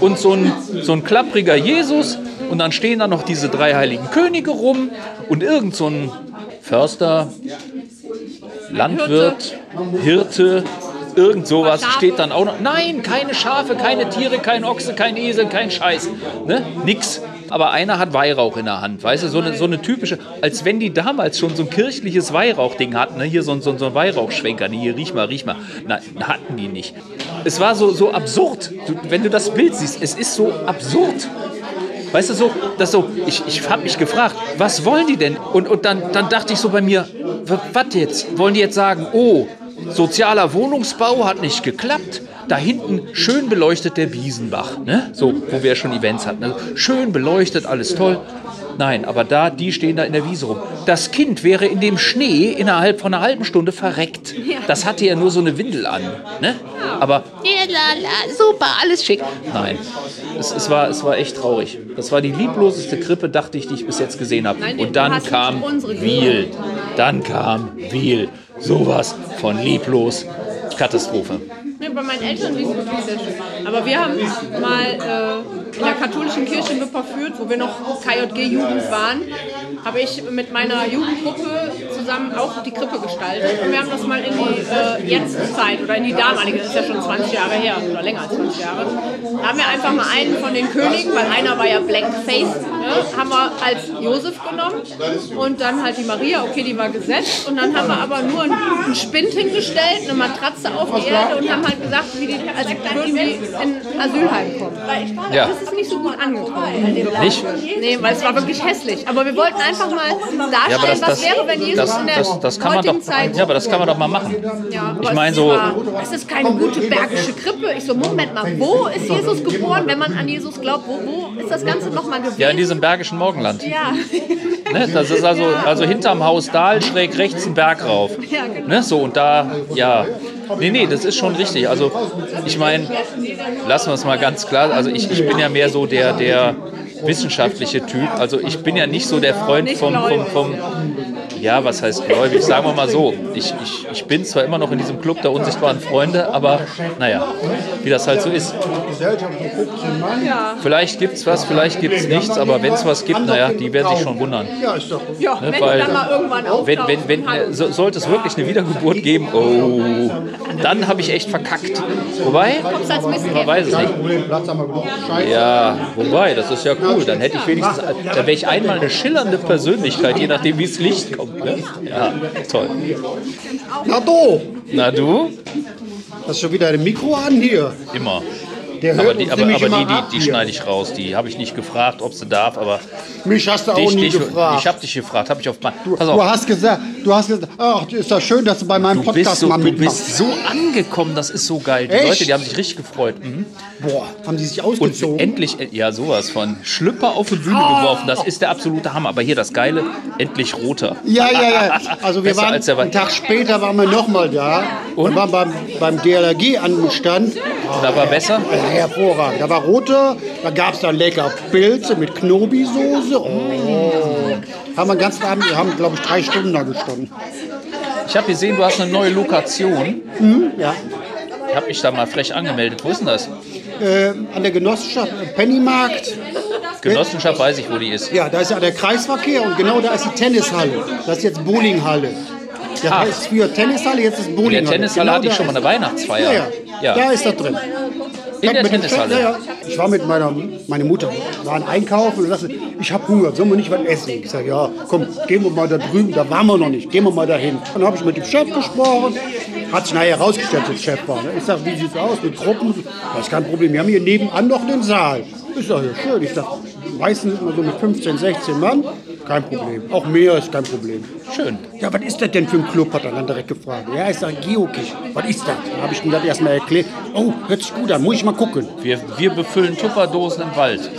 und so ein, so ein klappriger Jesus. Und dann stehen da noch diese drei heiligen Könige rum und irgend so ein Förster, Landwirt, Hirte, irgend sowas steht dann auch noch. Nein, keine Schafe, keine Tiere, kein Ochse, kein Esel, kein Scheiß. Ne? Nix. Aber einer hat Weihrauch in der Hand, weißt du, so eine, so eine typische, als wenn die damals schon so ein kirchliches Weihrauchding hatten, ne? hier so, ein- so, so ein Weihrauchschwenker, ne? hier riech mal, riech mal. Nein, hatten die nicht. Es war so, so absurd, du, wenn du das Bild siehst, es ist so absurd. Weißt du, so, das so, ich, ich habe mich gefragt, was wollen die denn? Und, und dann, dann dachte ich so bei mir, was jetzt? Wollen die jetzt sagen, oh, sozialer Wohnungsbau hat nicht geklappt? Da hinten schön beleuchtet der Biesenbach, ne? so, wo wir schon Events hatten. Ne? Schön beleuchtet, alles toll. Nein, aber da, die stehen da in der Wiese rum. Das Kind wäre in dem Schnee innerhalb von einer halben Stunde verreckt. Das hatte ja nur so eine Windel an. Ne? Aber, super, alles schick. Nein, es, es, war, es war echt traurig. Das war die liebloseste Krippe, dachte ich, die ich bis jetzt gesehen habe. Und dann kam Wiel. Dann kam Wiel. Sowas von lieblos. Katastrophe. Ne, bei meinen Eltern wirklich sehr schön. Aber wir haben mal äh, in der katholischen Kirche in Wipperfürth, wo wir noch KJG-Jugend waren, habe ich mit meiner Jugendgruppe zusammen auch die Krippe gestaltet. Und wir haben das mal in die äh, Jetztzeit oder in die damalige, das ist ja schon 20 Jahre her oder länger als 20 Jahre, da haben wir einfach mal einen von den Königen, weil einer war ja Blackface, ne, haben wir als Josef genommen und dann halt die Maria, okay, die war gesetzt und dann haben wir aber nur einen, Spind hingestellt, eine Matratze auf die Erde und haben halt gesagt, wie die, als würden die in Asylheim kommen. Ja. Das ist nicht so gut angekommen. Nicht? Nee, weil es war wirklich hässlich. Aber wir wollten einfach mal darstellen, Ja, das, was das, wäre, wenn Jesus das, in der das, das kann man heutigen doch, Zeit... ja, aber das kann man doch mal machen. Ja, Ich meine so, war- Das ist keine gute bergische Krippe. Ich so, Moment mal, wo ist Jesus geboren, wenn man an Jesus glaubt? Wo, wo ist das Ganze nochmal gewesen? ja, in diesem bergischen Morgenland. Ja. Ne? Das ist also, also hinterm Haus Dahl schräg rechts einen Berg rauf. Ja, genau. Ne? So, und da, ja. Nee, nee, das ist schon richtig. Also, ich meine, lassen wir es mal ganz klar. Also, ich, ich bin ja mehr so der, der wissenschaftliche Typ. Also, ich bin ja nicht so der Freund vom, vom, vom ja, was heißt gläubig? Sagen wir mal so. Ich, ich, ich bin zwar immer noch in diesem Club der unsichtbaren Freunde, aber naja, wie das halt so ist. Vielleicht gibt es was, vielleicht gibt es nichts, aber wenn es was gibt, naja, die werden sich schon wundern. Ja, wenn Ne, weil- die dann mal irgendwann auftauchen. Wenn, wenn, wenn, äh, so, sollte es wirklich eine Wiedergeburt geben, oh, dann habe ich echt verkackt. Wobei, man weiß es nicht. Ja, wobei, das ist ja cool. Dann hätte ich wenigstens, dann wäre ich einmal eine schillernde Persönlichkeit, je nachdem, wie das Licht kommt. Ne? Ja, toll. Na du, Na du? hast schon wieder ein Mikro an hier. Immer. Der hört Aber die, uns aber, aber die, ab die, die schneide ich raus. Die habe ich nicht gefragt, ob sie darf, aber Mich hast du auch dich, nie dich, gefragt. ich habe dich gefragt, habe ich auf mein. Du auf, hast gesagt, du hast gesagt, ach, ist das schön, dass du bei meinem du Podcast so, mal du mitmachst. bist so angekommen, das ist so geil. Die Echt? Leute, die haben sich richtig gefreut. Mhm. Boah, haben die sich Und ausgezogen? endlich, äh, ja, sowas von Schlüpper auf die Bühne geworfen. Das ist der absolute Hammer. Aber hier das Geile, endlich roter. Ja, ja, ja. Also wir waren, als einen Tag später waren wir nochmal da und waren beim, beim DLRG an dem Stand. Da war besser. Also hervorragend. Da war roter, da gab es dann lecker Pilze mit Knobi-Soße. Oh. Haben wir den ganzen Abend, wir haben glaube ich drei Stunden da gestanden. Ich habe gesehen, du hast eine neue Lokation. Ja. habe mich da mal frech angemeldet. Wo ist denn das? Äh, an der Genossenschaft äh, Pennymarkt. Genossenschaft weiß ich, wo die ist. Ja, da ist ja der Kreisverkehr und genau da ist die Tennishalle. Das ist jetzt Bowlinghalle. Das Ah. heißt früher Tennishalle, jetzt ist In Bowlinghalle. der Tennishalle Genau hatte ich da schon mal eine Weihnachtsfeier. Ja, ja, da ist das drin. In der Tennishalle. Ja, ja. Ich war mit meiner meine Mutter, waren einkaufen und sagte, ich habe Hunger, sollen wir nicht was essen? Ich sage, ja, komm, gehen wir mal da drüben, da waren wir noch nicht, gehen wir mal dahin. Dann habe ich mit dem Chef gesprochen, hat sich nachher herausgestellt, dass der Chef war. Ne? Ich sage, wie sieht's aus mit Gruppen? Das ist kein Problem, wir haben hier nebenan noch den Saal. Ich sage, ja schön, ich sage, meistens immer so mit 15, 16 Mann, kein Problem. Auch mehr ist kein Problem. Schön. Ja, was ist das denn für ein Club, hat er dann direkt gefragt. Ja, ich sage, Geocache, was ist das? Da habe ich ihm das erstmal erklärt. Oh, hört sich gut an, muss ich mal gucken. Wir, wir befüllen Tupperdosen im Wald.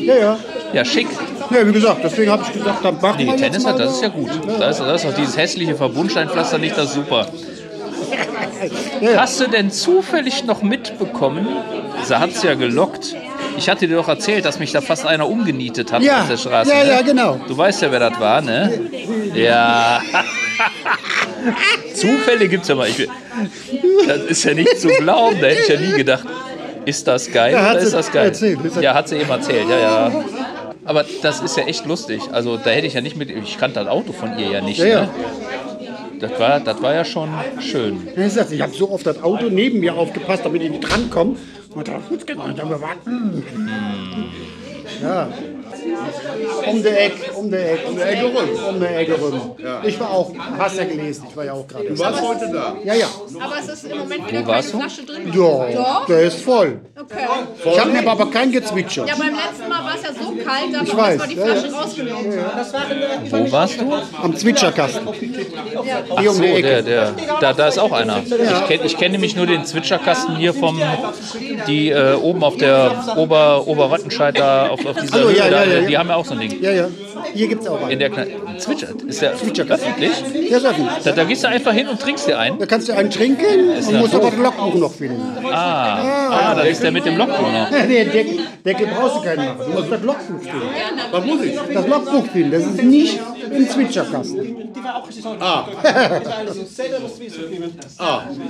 Ja, ja. Ja, schick. Ja, wie gesagt, deswegen habe ich gesagt, dann machen Nee, wir Tennis hat, das so. ist ja gut. Das, das ist auch dieses hässliche Verbundsteinpflaster nicht das super. Hast du denn zufällig noch mitbekommen, sie hat es ja gelockt, ich hatte dir doch erzählt, dass mich da fast einer umgenietet hat ja, auf der Straße. Ja, ne? ja, genau. Du weißt ja, wer das war, ne? Ja. Zufälle gibt es ja mal. Ich, das ist ja nicht zu glauben, da hätte ich ja nie gedacht. Ist das geil ja, oder ist das geil? Erzählt, ja, hat sie eben erzählt, ja, ja. Aber das ist ja echt lustig. Also da hätte ich ja nicht mit. Ich kannte das Auto von ihr ja nicht. Ja, ja. Ne? Das war, das war ja schon schön. Ich habe so oft das Auto neben mir aufgepasst, damit ich nicht rankomme. 2017 haben wir warten. Hm. Ja. Um der Ecke, um der Ecke. Um der Ecke rum. Um der Ecke rum. Ich war auch, hast ja gelesen, ich war ja auch gerade. Du warst heute da. Ja, ja. Aber es ist im Moment wieder keine? Flasche drin. Ja, der ist voll. Okay. Ich habe mir aber kein Gezwitscher. Ja, beim letzten Mal war es ja so kalt, da Ich haben wir die ja, Flasche ja. rausgenommen. Wo warst du? Am Zwitscherkasten. Hier um So, die Ecke. der, der, da, da ist auch einer. Ich kenne ich kenn nämlich nur den Zwitscherkasten hier vom, die äh, oben auf der Ober, Oberwattenscheid da, auf, auf dieser Höhe, ja, da, ja, ja, die haben ja auch so ein Ding. Ja, ja. Hier gibt es auch In einen. der Kle Zwitscher, ist der Zwitscherkasten. öffentlich? Ja, sag ich. Da, da gehst du einfach hin und trinkst dir einen. Da kannst du einen trinken und ja musst doof. aber das Logbuch noch finden. Ah, da ist der mit dem Logbuch noch. Nee, Deckel, Deckel brauchst du keinen machen. Du musst das Logbuch finden. Was muss ich? Das Logbuch finden. Das ist nicht im Zwitscherkasten.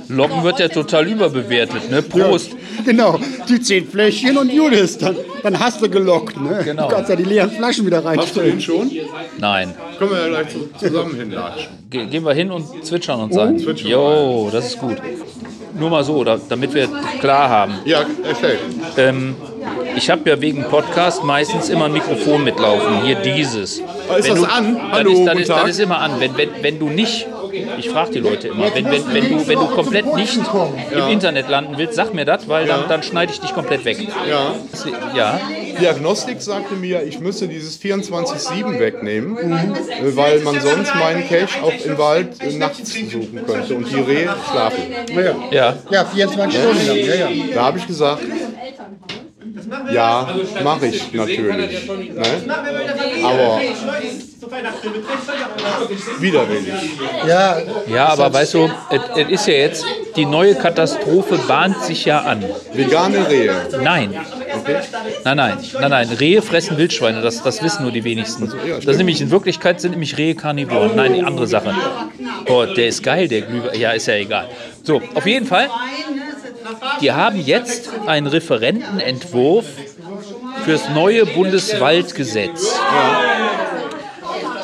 Locken wird ja total überbewertet, ne? Prost. Genau, die zehn Fläschchen und Judas, dann, dann hast du gelockt. Ne? Genau. Du kannst ja die leeren Flaschen wieder Hast du den reinstellen. schon? Nein. Können wir ja gleich zu- zusammen hinlatschen. Ge gehen wir hin und zwitschern uns ein. zwitschern. Jo, das ist gut. Nur mal so, da, damit wir klar haben. Ja, erzähl. Ähm, ich habe ja wegen Podcast meistens immer ein Mikrofon mitlaufen. Hier dieses. Ist Wenn das du, an? Dann Hallo, ist, dann guten ist, dann ist immer an. Wenn, wenn, wenn du nicht, ich frage die Leute immer, wenn, wenn, wenn, du, wenn du komplett nicht im Internet landen willst, sag mir das, weil dann, dann schneide ich dich komplett weg. Ja. Ja, Diagnostik sagte mir, ich müsse dieses 24-7 wegnehmen, äh, weil man sonst meinen Cache auch im Wald äh, nachts suchen könnte und die Rehe schlafen. Ja, ja. ja 24 Stunden lang. Ja, ja. Da habe ich gesagt, ja, mache ich natürlich. Ne? Aber widerwillig. ja, Ja, aber weißt du, es ist ja jetzt, die neue Katastrophe bahnt sich ja an. Vegane Rehe. Nein. Nein, nein, nein, nein. Rehe fressen Wildschweine, das, das wissen nur die wenigsten. Das ist nämlich in Wirklichkeit sind nämlich Rehe Karnivoren. Nein, die andere Sache. Boah, der ist geil, der Glühwein. Ja, ist ja egal. So, auf jeden Fall. Die haben jetzt einen Referentenentwurf fürs neue Bundeswaldgesetz.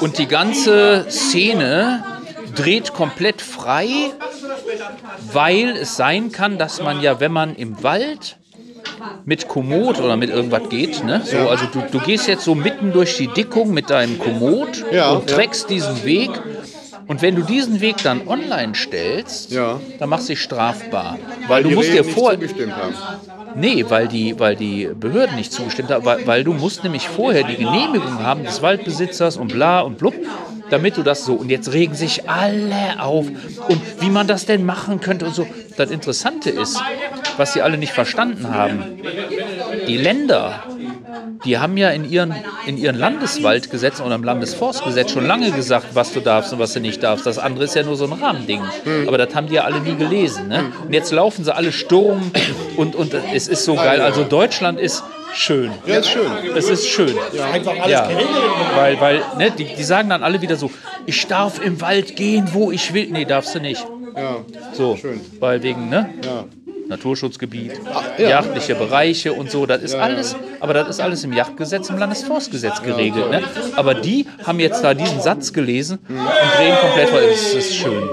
Und die ganze Szene dreht komplett frei, weil es sein kann, dass man ja, wenn man im Wald mit Komoot oder mit irgendwas geht, ne? So, also du, du gehst jetzt so mitten durch die Dickung mit deinem Komoot Ja, und ja. trägst diesen Weg. Und wenn du diesen Weg dann online stellst, Ja. dann machst du dich strafbar. Weil du die musst Rehe dir nicht vor, zugestimmt haben. Nee, weil die, weil die Behörden nicht zugestimmt haben, weil, weil du musst nämlich vorher die Genehmigung haben des Waldbesitzers und bla und blub, damit du das so. Und jetzt regen sich alle auf und wie man das denn machen könnte und so. Das Interessante ist, was sie alle nicht verstanden haben, die Länder, die haben ja in ihren, in ihren Landeswaldgesetzen oder im Landesforstgesetz schon lange gesagt, was du darfst und was du nicht darfst. Das andere ist ja nur so ein Rahmending. Aber das haben die ja alle nie gelesen. Ne? Und jetzt laufen sie alle Sturm und, und es ist so geil. Also Deutschland ist schön. Ja, ist schön. Es ist schön. Ja, einfach alles geregelt. Weil, weil ne, die, die sagen dann alle wieder so, ich darf im Wald gehen, wo ich will. Nee, darfst du nicht. Ja. So, Schön. weil wegen, ne? Ja. Naturschutzgebiet, ja. jagdliche Bereiche und so, das ist alles, aber das ist alles im Jagdgesetz, im Landesforstgesetz geregelt. Ne? Aber die haben jetzt da diesen Satz gelesen und drehen komplett, weil es ist schön.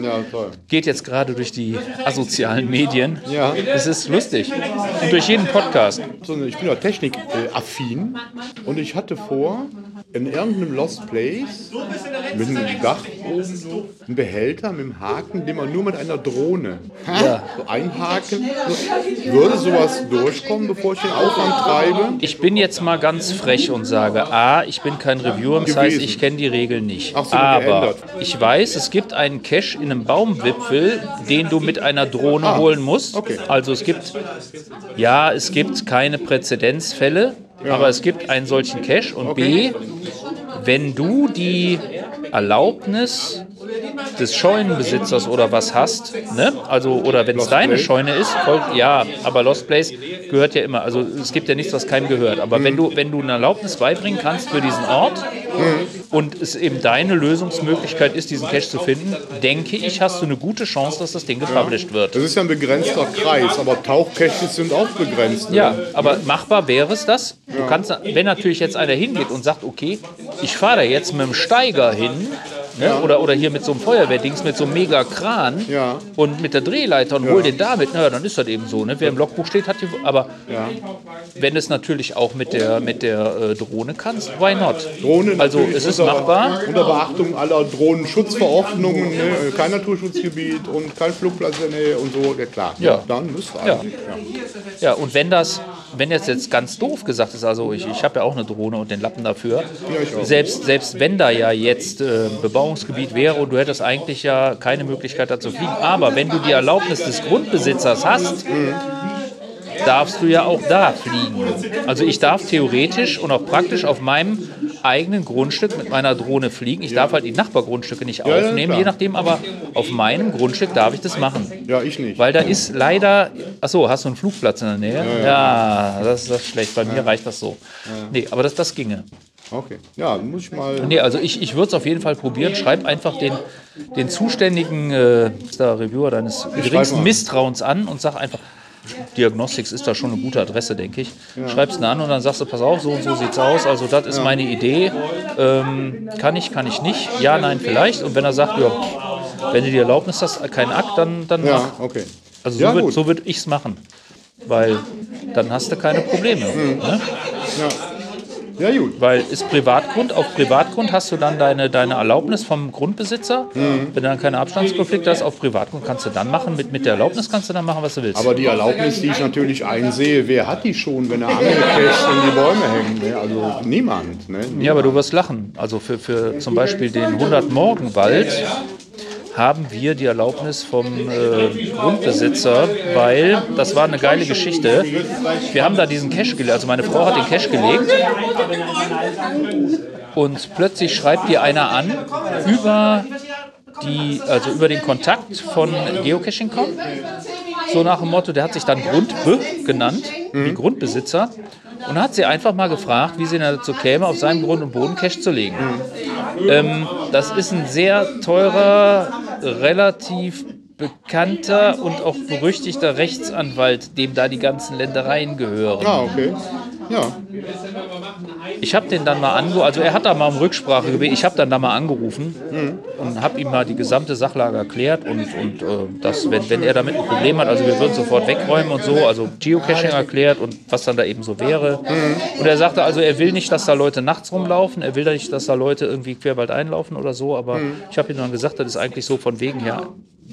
Ja, toll. Geht jetzt gerade durch die asozialen Medien. Ja. Es ist lustig. Und durch jeden Podcast. So, ich bin ja technikaffin und ich hatte vor, in irgendeinem Lost Place mit einem Dach oben so einen Behälter mit einem Haken, den man nur mit einer Drohne so einhaken. Würde sowas durchkommen, bevor ich den Aufwand treibe? Ich bin jetzt mal ganz frech und sage, A, ich bin kein Reviewer, das heißt, ich kenne die Regeln nicht. So, Aber geändert. ich weiß, es gibt einen Cache in einem Baumwipfel, den du mit einer Drohne holen musst. Ah, okay. Also es gibt, ja, es gibt keine Präzedenzfälle, aber es gibt einen solchen Cache. Und B, wenn du die Erlaubnis des Scheunenbesitzers oder was hast, ne? Also oder wenn es deine Place? Scheune ist, voll, ja, aber Lost Place gehört ja immer. Also es gibt ja nichts, was keinem gehört. Aber wenn du wenn du eine Erlaubnis beibringen kannst für diesen Ort und es eben deine Lösungsmöglichkeit ist, diesen Cache zu finden, denke ich, hast du eine gute Chance, dass das Ding gepublished wird. Das ist ja ein begrenzter Kreis, aber Tauchcaches sind auch begrenzt. ne? Ja, aber machbar wäre es das. Du kannst, wenn natürlich jetzt einer hingeht und sagt, okay, ich fahre da jetzt mit dem Steiger hin, ne, oder, oder hier mit so einem Feuerwehrdings, mit so einem Mega-Kran Ja. und mit der Drehleiter und hol den damit, na, dann ist das eben so. Ne? Wer im Logbuch steht, hat die. Aber Ja. wenn es natürlich auch mit der, mit der äh, Drohne kannst, why not? Drohne also es ist unter, machbar. Unter Beachtung aller Drohnenschutzverordnungen, ne? kein Naturschutzgebiet und kein Flugplatz in der Nähe und so, ja klar. Ja. Dann müsste Ja. eigentlich. Ja. Ja, und wenn das, wenn jetzt jetzt ganz doof gesagt ist, also ich, ich habe ja auch eine Drohne und den Lappen dafür, auch. selbst, selbst wenn da ja jetzt äh, Bebauungsgebiet wäre und du hättest eigentlich ja keine Möglichkeit da zu fliegen, aber wenn du die Erlaubnis des Grundbesitzers hast, darfst du ja auch da fliegen. Also ich darf theoretisch und auch praktisch auf meinem eigenen Grundstück mit meiner Drohne fliegen. Ich darf halt die Nachbargrundstücke nicht ja, aufnehmen, klar. je nachdem, aber auf meinem Grundstück darf ich das machen. ja, ich nicht. Weil da ist leider. Achso, hast du einen Flugplatz in der Nähe? Ja, das, ist- das ist schlecht. Bei mir reicht das so. Nee, aber das, das ginge. Okay. Ja, muss ich mal. Nee, also ich, ich würde es auf jeden Fall probieren. Schreib einfach den, den zuständigen äh, Reviewer deines geringsten. Misstrauens an und sag einfach. Diagnostics ist da schon eine gute Adresse, denke ich. Schreibst ihn an und dann sagst du, pass auf, so und so sieht's aus. Also das ist meine Idee. Ähm, kann ich, kann ich nicht? Ja, nein, vielleicht. Und wenn er sagt, ja, wenn du die Erlaubnis hast, kein Akt, dann, dann mach. Ja, okay. Also so Ja, würd- gut. so würde ich es machen. Weil dann hast du keine Probleme. Hm. Ne? Ja. Ja, gut. Weil ist Privatgrund, auf Privatgrund hast du dann deine, deine Erlaubnis vom Grundbesitzer. Hm. Wenn du dann keine Abstandskonflikte hast, auf Privatgrund kannst du dann machen. Mit, mit der Erlaubnis kannst du dann machen, was du willst. Aber die Erlaubnis, die ich natürlich einsehe, wer hat die schon, wenn er Angelcaches in die Bäume hängt? Ne? Also niemand. Ne? ja, aber du wirst lachen. Also für, für zum Beispiel den 100 Morgenwald haben wir die Erlaubnis vom äh, Grundbesitzer, weil das war eine geile Geschichte. Wir haben da diesen Cache gelegt, also meine Frau hat den Cache gelegt und plötzlich schreibt dir einer an über die, also über den Kontakt von Geocaching.com. So nach dem Motto, der hat sich dann Grundbe genannt, die Grundbesitzer, und hat sie einfach mal gefragt, wie sie dazu käme, auf seinem Grund und Boden Cache zu legen. Ähm, das ist ein sehr teurer, relativ bekannter und auch berüchtigter Rechtsanwalt, dem da die ganzen Ländereien gehören. Ah, okay. Ja. Ich habe den dann mal angerufen, also er hat da mal um Rücksprache gebeten, ich habe dann da mal angerufen und habe ihm mal die gesamte Sachlage erklärt und, und äh, dass, wenn, wenn er damit ein Problem hat, also wir würden sofort wegräumen und so, also Geocaching erklärt und was dann da eben so wäre. Und er sagte also, er will nicht, dass da Leute nachts rumlaufen, er will nicht, dass da Leute irgendwie querwald einlaufen oder so, aber ich habe ihm dann gesagt, das ist eigentlich so von wegen her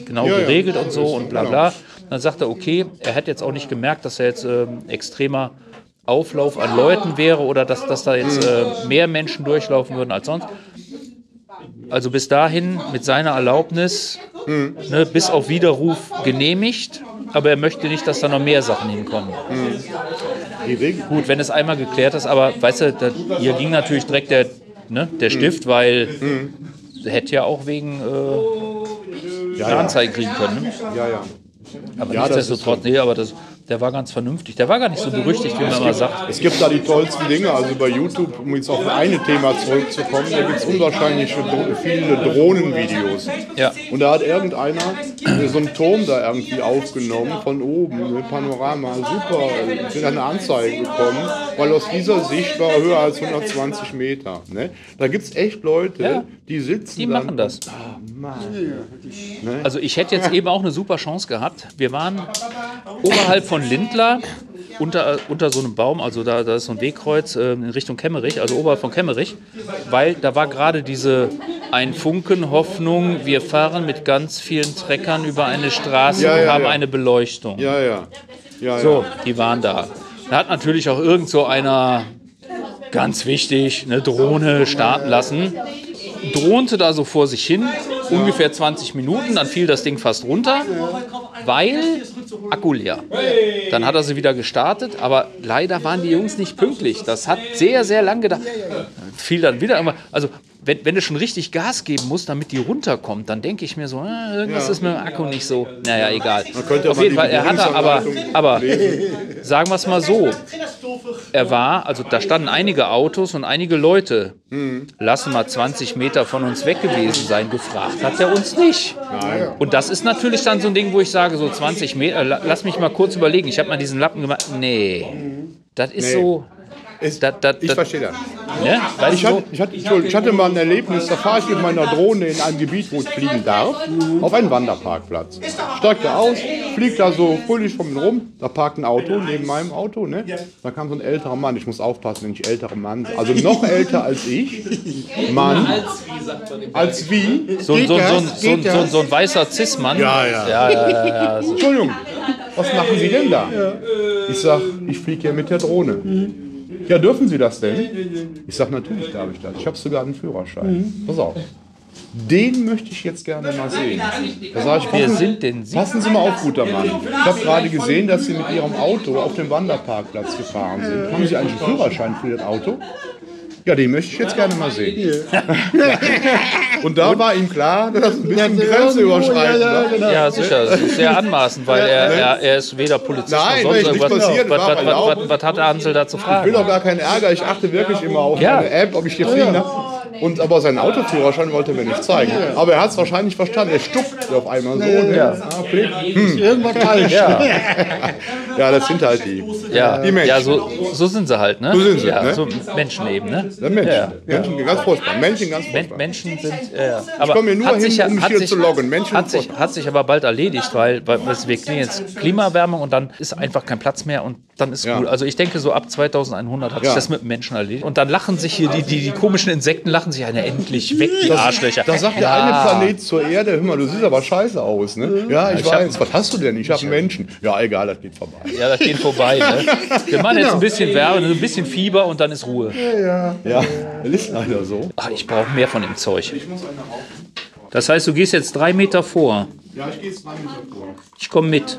genau Ja, ja. geregelt und so und bla Genau. bla. Dann sagt er, okay, er hätte jetzt auch nicht gemerkt, dass er jetzt ähm, extremer Auflauf an Leuten wäre oder dass, dass da jetzt äh, mehr Menschen durchlaufen würden als sonst. Also bis dahin mit seiner Erlaubnis, ne, bis auf Widerruf genehmigt, aber er möchte nicht, dass da noch mehr Sachen hinkommen. Regel. Gut, wenn es einmal geklärt ist, aber weißt du, da, hier ging natürlich direkt der, ne, der Stift, weil hätte ja auch wegen äh, Ja, eine. Anzeige kriegen können. Ne? Ja, ja. Aber Ja, das ist nichtsdestotrotz, nee, aber das, der war ganz vernünftig. Der war gar nicht so berüchtigt, wie man immer sagt. Es gibt da die tollsten Dinge, also bei YouTube, um jetzt auf eine Thema zurückzukommen, da gibt es unwahrscheinlich viele Drohnenvideos. Ja. Und da hat irgendeiner so einen Turm da irgendwie aufgenommen, von oben, mit Panorama, super. Sind eine Anzeige bekommen, weil aus dieser Sicht war er höher als 120 Meter. Ne? Da gibt es echt Leute, Ja. Die sitzen Die dann machen das. Ah, Mann. Also ich hätte jetzt eben auch eine super Chance gehabt. Wir waren oberhalb von Lindlar unter, unter so einem Baum, also da, da ist so ein Wegkreuz äh, in Richtung Kemmerich, also oberhalb von Kemmerich, weil da war gerade diese ein Funken Hoffnung, wir fahren mit ganz vielen Treckern über eine Straße Ja, und ja, haben ja. eine Beleuchtung. Ja, ja. ja, So, ja. die waren da. Da hat natürlich auch irgend so einer, ganz wichtig, eine Drohne starten lassen. Drohnte da so vor sich hin, ungefähr 20 Minuten, dann fiel das Ding fast runter, weil Akku leer. Dann hat er sie wieder gestartet, aber leider waren die Jungs nicht pünktlich. Das hat sehr, sehr lang gedauert. Fiel dann wieder also wenn, wenn du schon richtig Gas geben musst, damit die runterkommt, dann denke ich mir so, äh, irgendwas Ja. ist mit dem Akku nicht so. Naja, egal. könnte Auf jeden Fall, er hatte aber, aber sagen wir es mal so, er war, also da standen einige Autos und einige Leute, Hm. lassen mal 20 Meter von uns weg gewesen sein. Gefragt hat er uns nicht. Und das ist natürlich dann so ein Ding, wo ich sage, so 20 Meter, la- lass mich mal kurz überlegen. Ich habe mal diesen Lappen gemacht. Nee, das ist Nee. so. Ist, Das, das, ich verstehe das. ne? Weißt Ich hatte, ich, hatte, ich hatte mal ein Erlebnis, da fahre ich mit meiner Drohne in ein Gebiet, wo ich fliegen darf, auf einen Wanderparkplatz. Steig da aus, fliegt da so fröhlich von mir rum, da parkt ein Auto neben meinem Auto, ne? Da kam so ein älterer Mann, ich muss aufpassen, wenn ich älterer Mann, also noch älter als ich, Mann, als wie, so, so, so, so, so, so, so ein weißer Cis-Mann. Ja, ja. ja, ja, ja, ja. Entschuldigung, was machen Sie denn da? Ich sag, ich fliege hier mit der Drohne. Ja, dürfen Sie das denn? Ich sag, natürlich darf ich das. Ich habe sogar einen Führerschein. Pass auf. Den möchte ich jetzt gerne mal sehen. Da sag ich, Wer passen, sind denn Sie? passen Sie mal auf, guter Mann. Ich habe gerade gesehen, dass Sie mit Ihrem Auto auf dem Wanderparkplatz gefahren sind. Haben Sie eigentlich einen Führerschein für das Auto? Ja, den möchte ich jetzt gerne mal sehen. Und da war ihm klar, dass das ein bisschen grenzüberschreitend war. Ja, sicher. Das ist sehr anmaßend, weil er, er, er ist weder Polizist Nein, noch sonst irgendwas. passiert, Was, was, was, was, was hat der Hansel da zu Ich will fragen? doch gar keinen Ärger, ich achte wirklich immer auf Ja. meine App, ob ich hier fliegen darf. Und aber seinen Autoführerschein wollte er mir nicht zeigen. Aber er hat es wahrscheinlich verstanden. Er stuckt auf einmal so. Ja. Okay. Irgendwas falsch. Ja, Ja, das sind halt die. ja, Die Menschen. ja so, so sind sie halt, ne? So sind sie, ja, ne? So Menschen eben, ne? Ja, Menschen. Ja. Menschen ganz furchtbar. Menschen ganz furchtbar. Menschen sind. Äh, aber komme hier nur hat hin, sich, ja- um mich hier sich, zu loggen. Menschen hat, sich, hat sich aber bald erledigt, weil, weil wir kriegen jetzt Klimaerwärmung und dann ist einfach kein Platz mehr und dann ist Ja. gut. Also ich denke, so ab 2100 hat sich Ja. das mit Menschen erledigt. Und dann lachen sich hier die, die, die komischen Insekten, lachen sich eine endlich weg, die Arschlöcher. Da sagt der Ja. eine Planet zur Erde, hör mal, du siehst aber scheiße aus, ne? Ja, ich, ich hab- weiß. Was hast du denn? Ich habe einen Menschen. Ja, egal, das geht vorbei. Ja, das geht vorbei. Ne? Wir machen jetzt ein bisschen Wärme, ein bisschen Fieber und dann ist Ruhe. Ja, das ist leider so. Ach, ich brauche mehr von dem Zeug. Das heißt, du gehst jetzt drei Meter vor. Ja, ich gehe jetzt mal mit vor. Ich komme mit.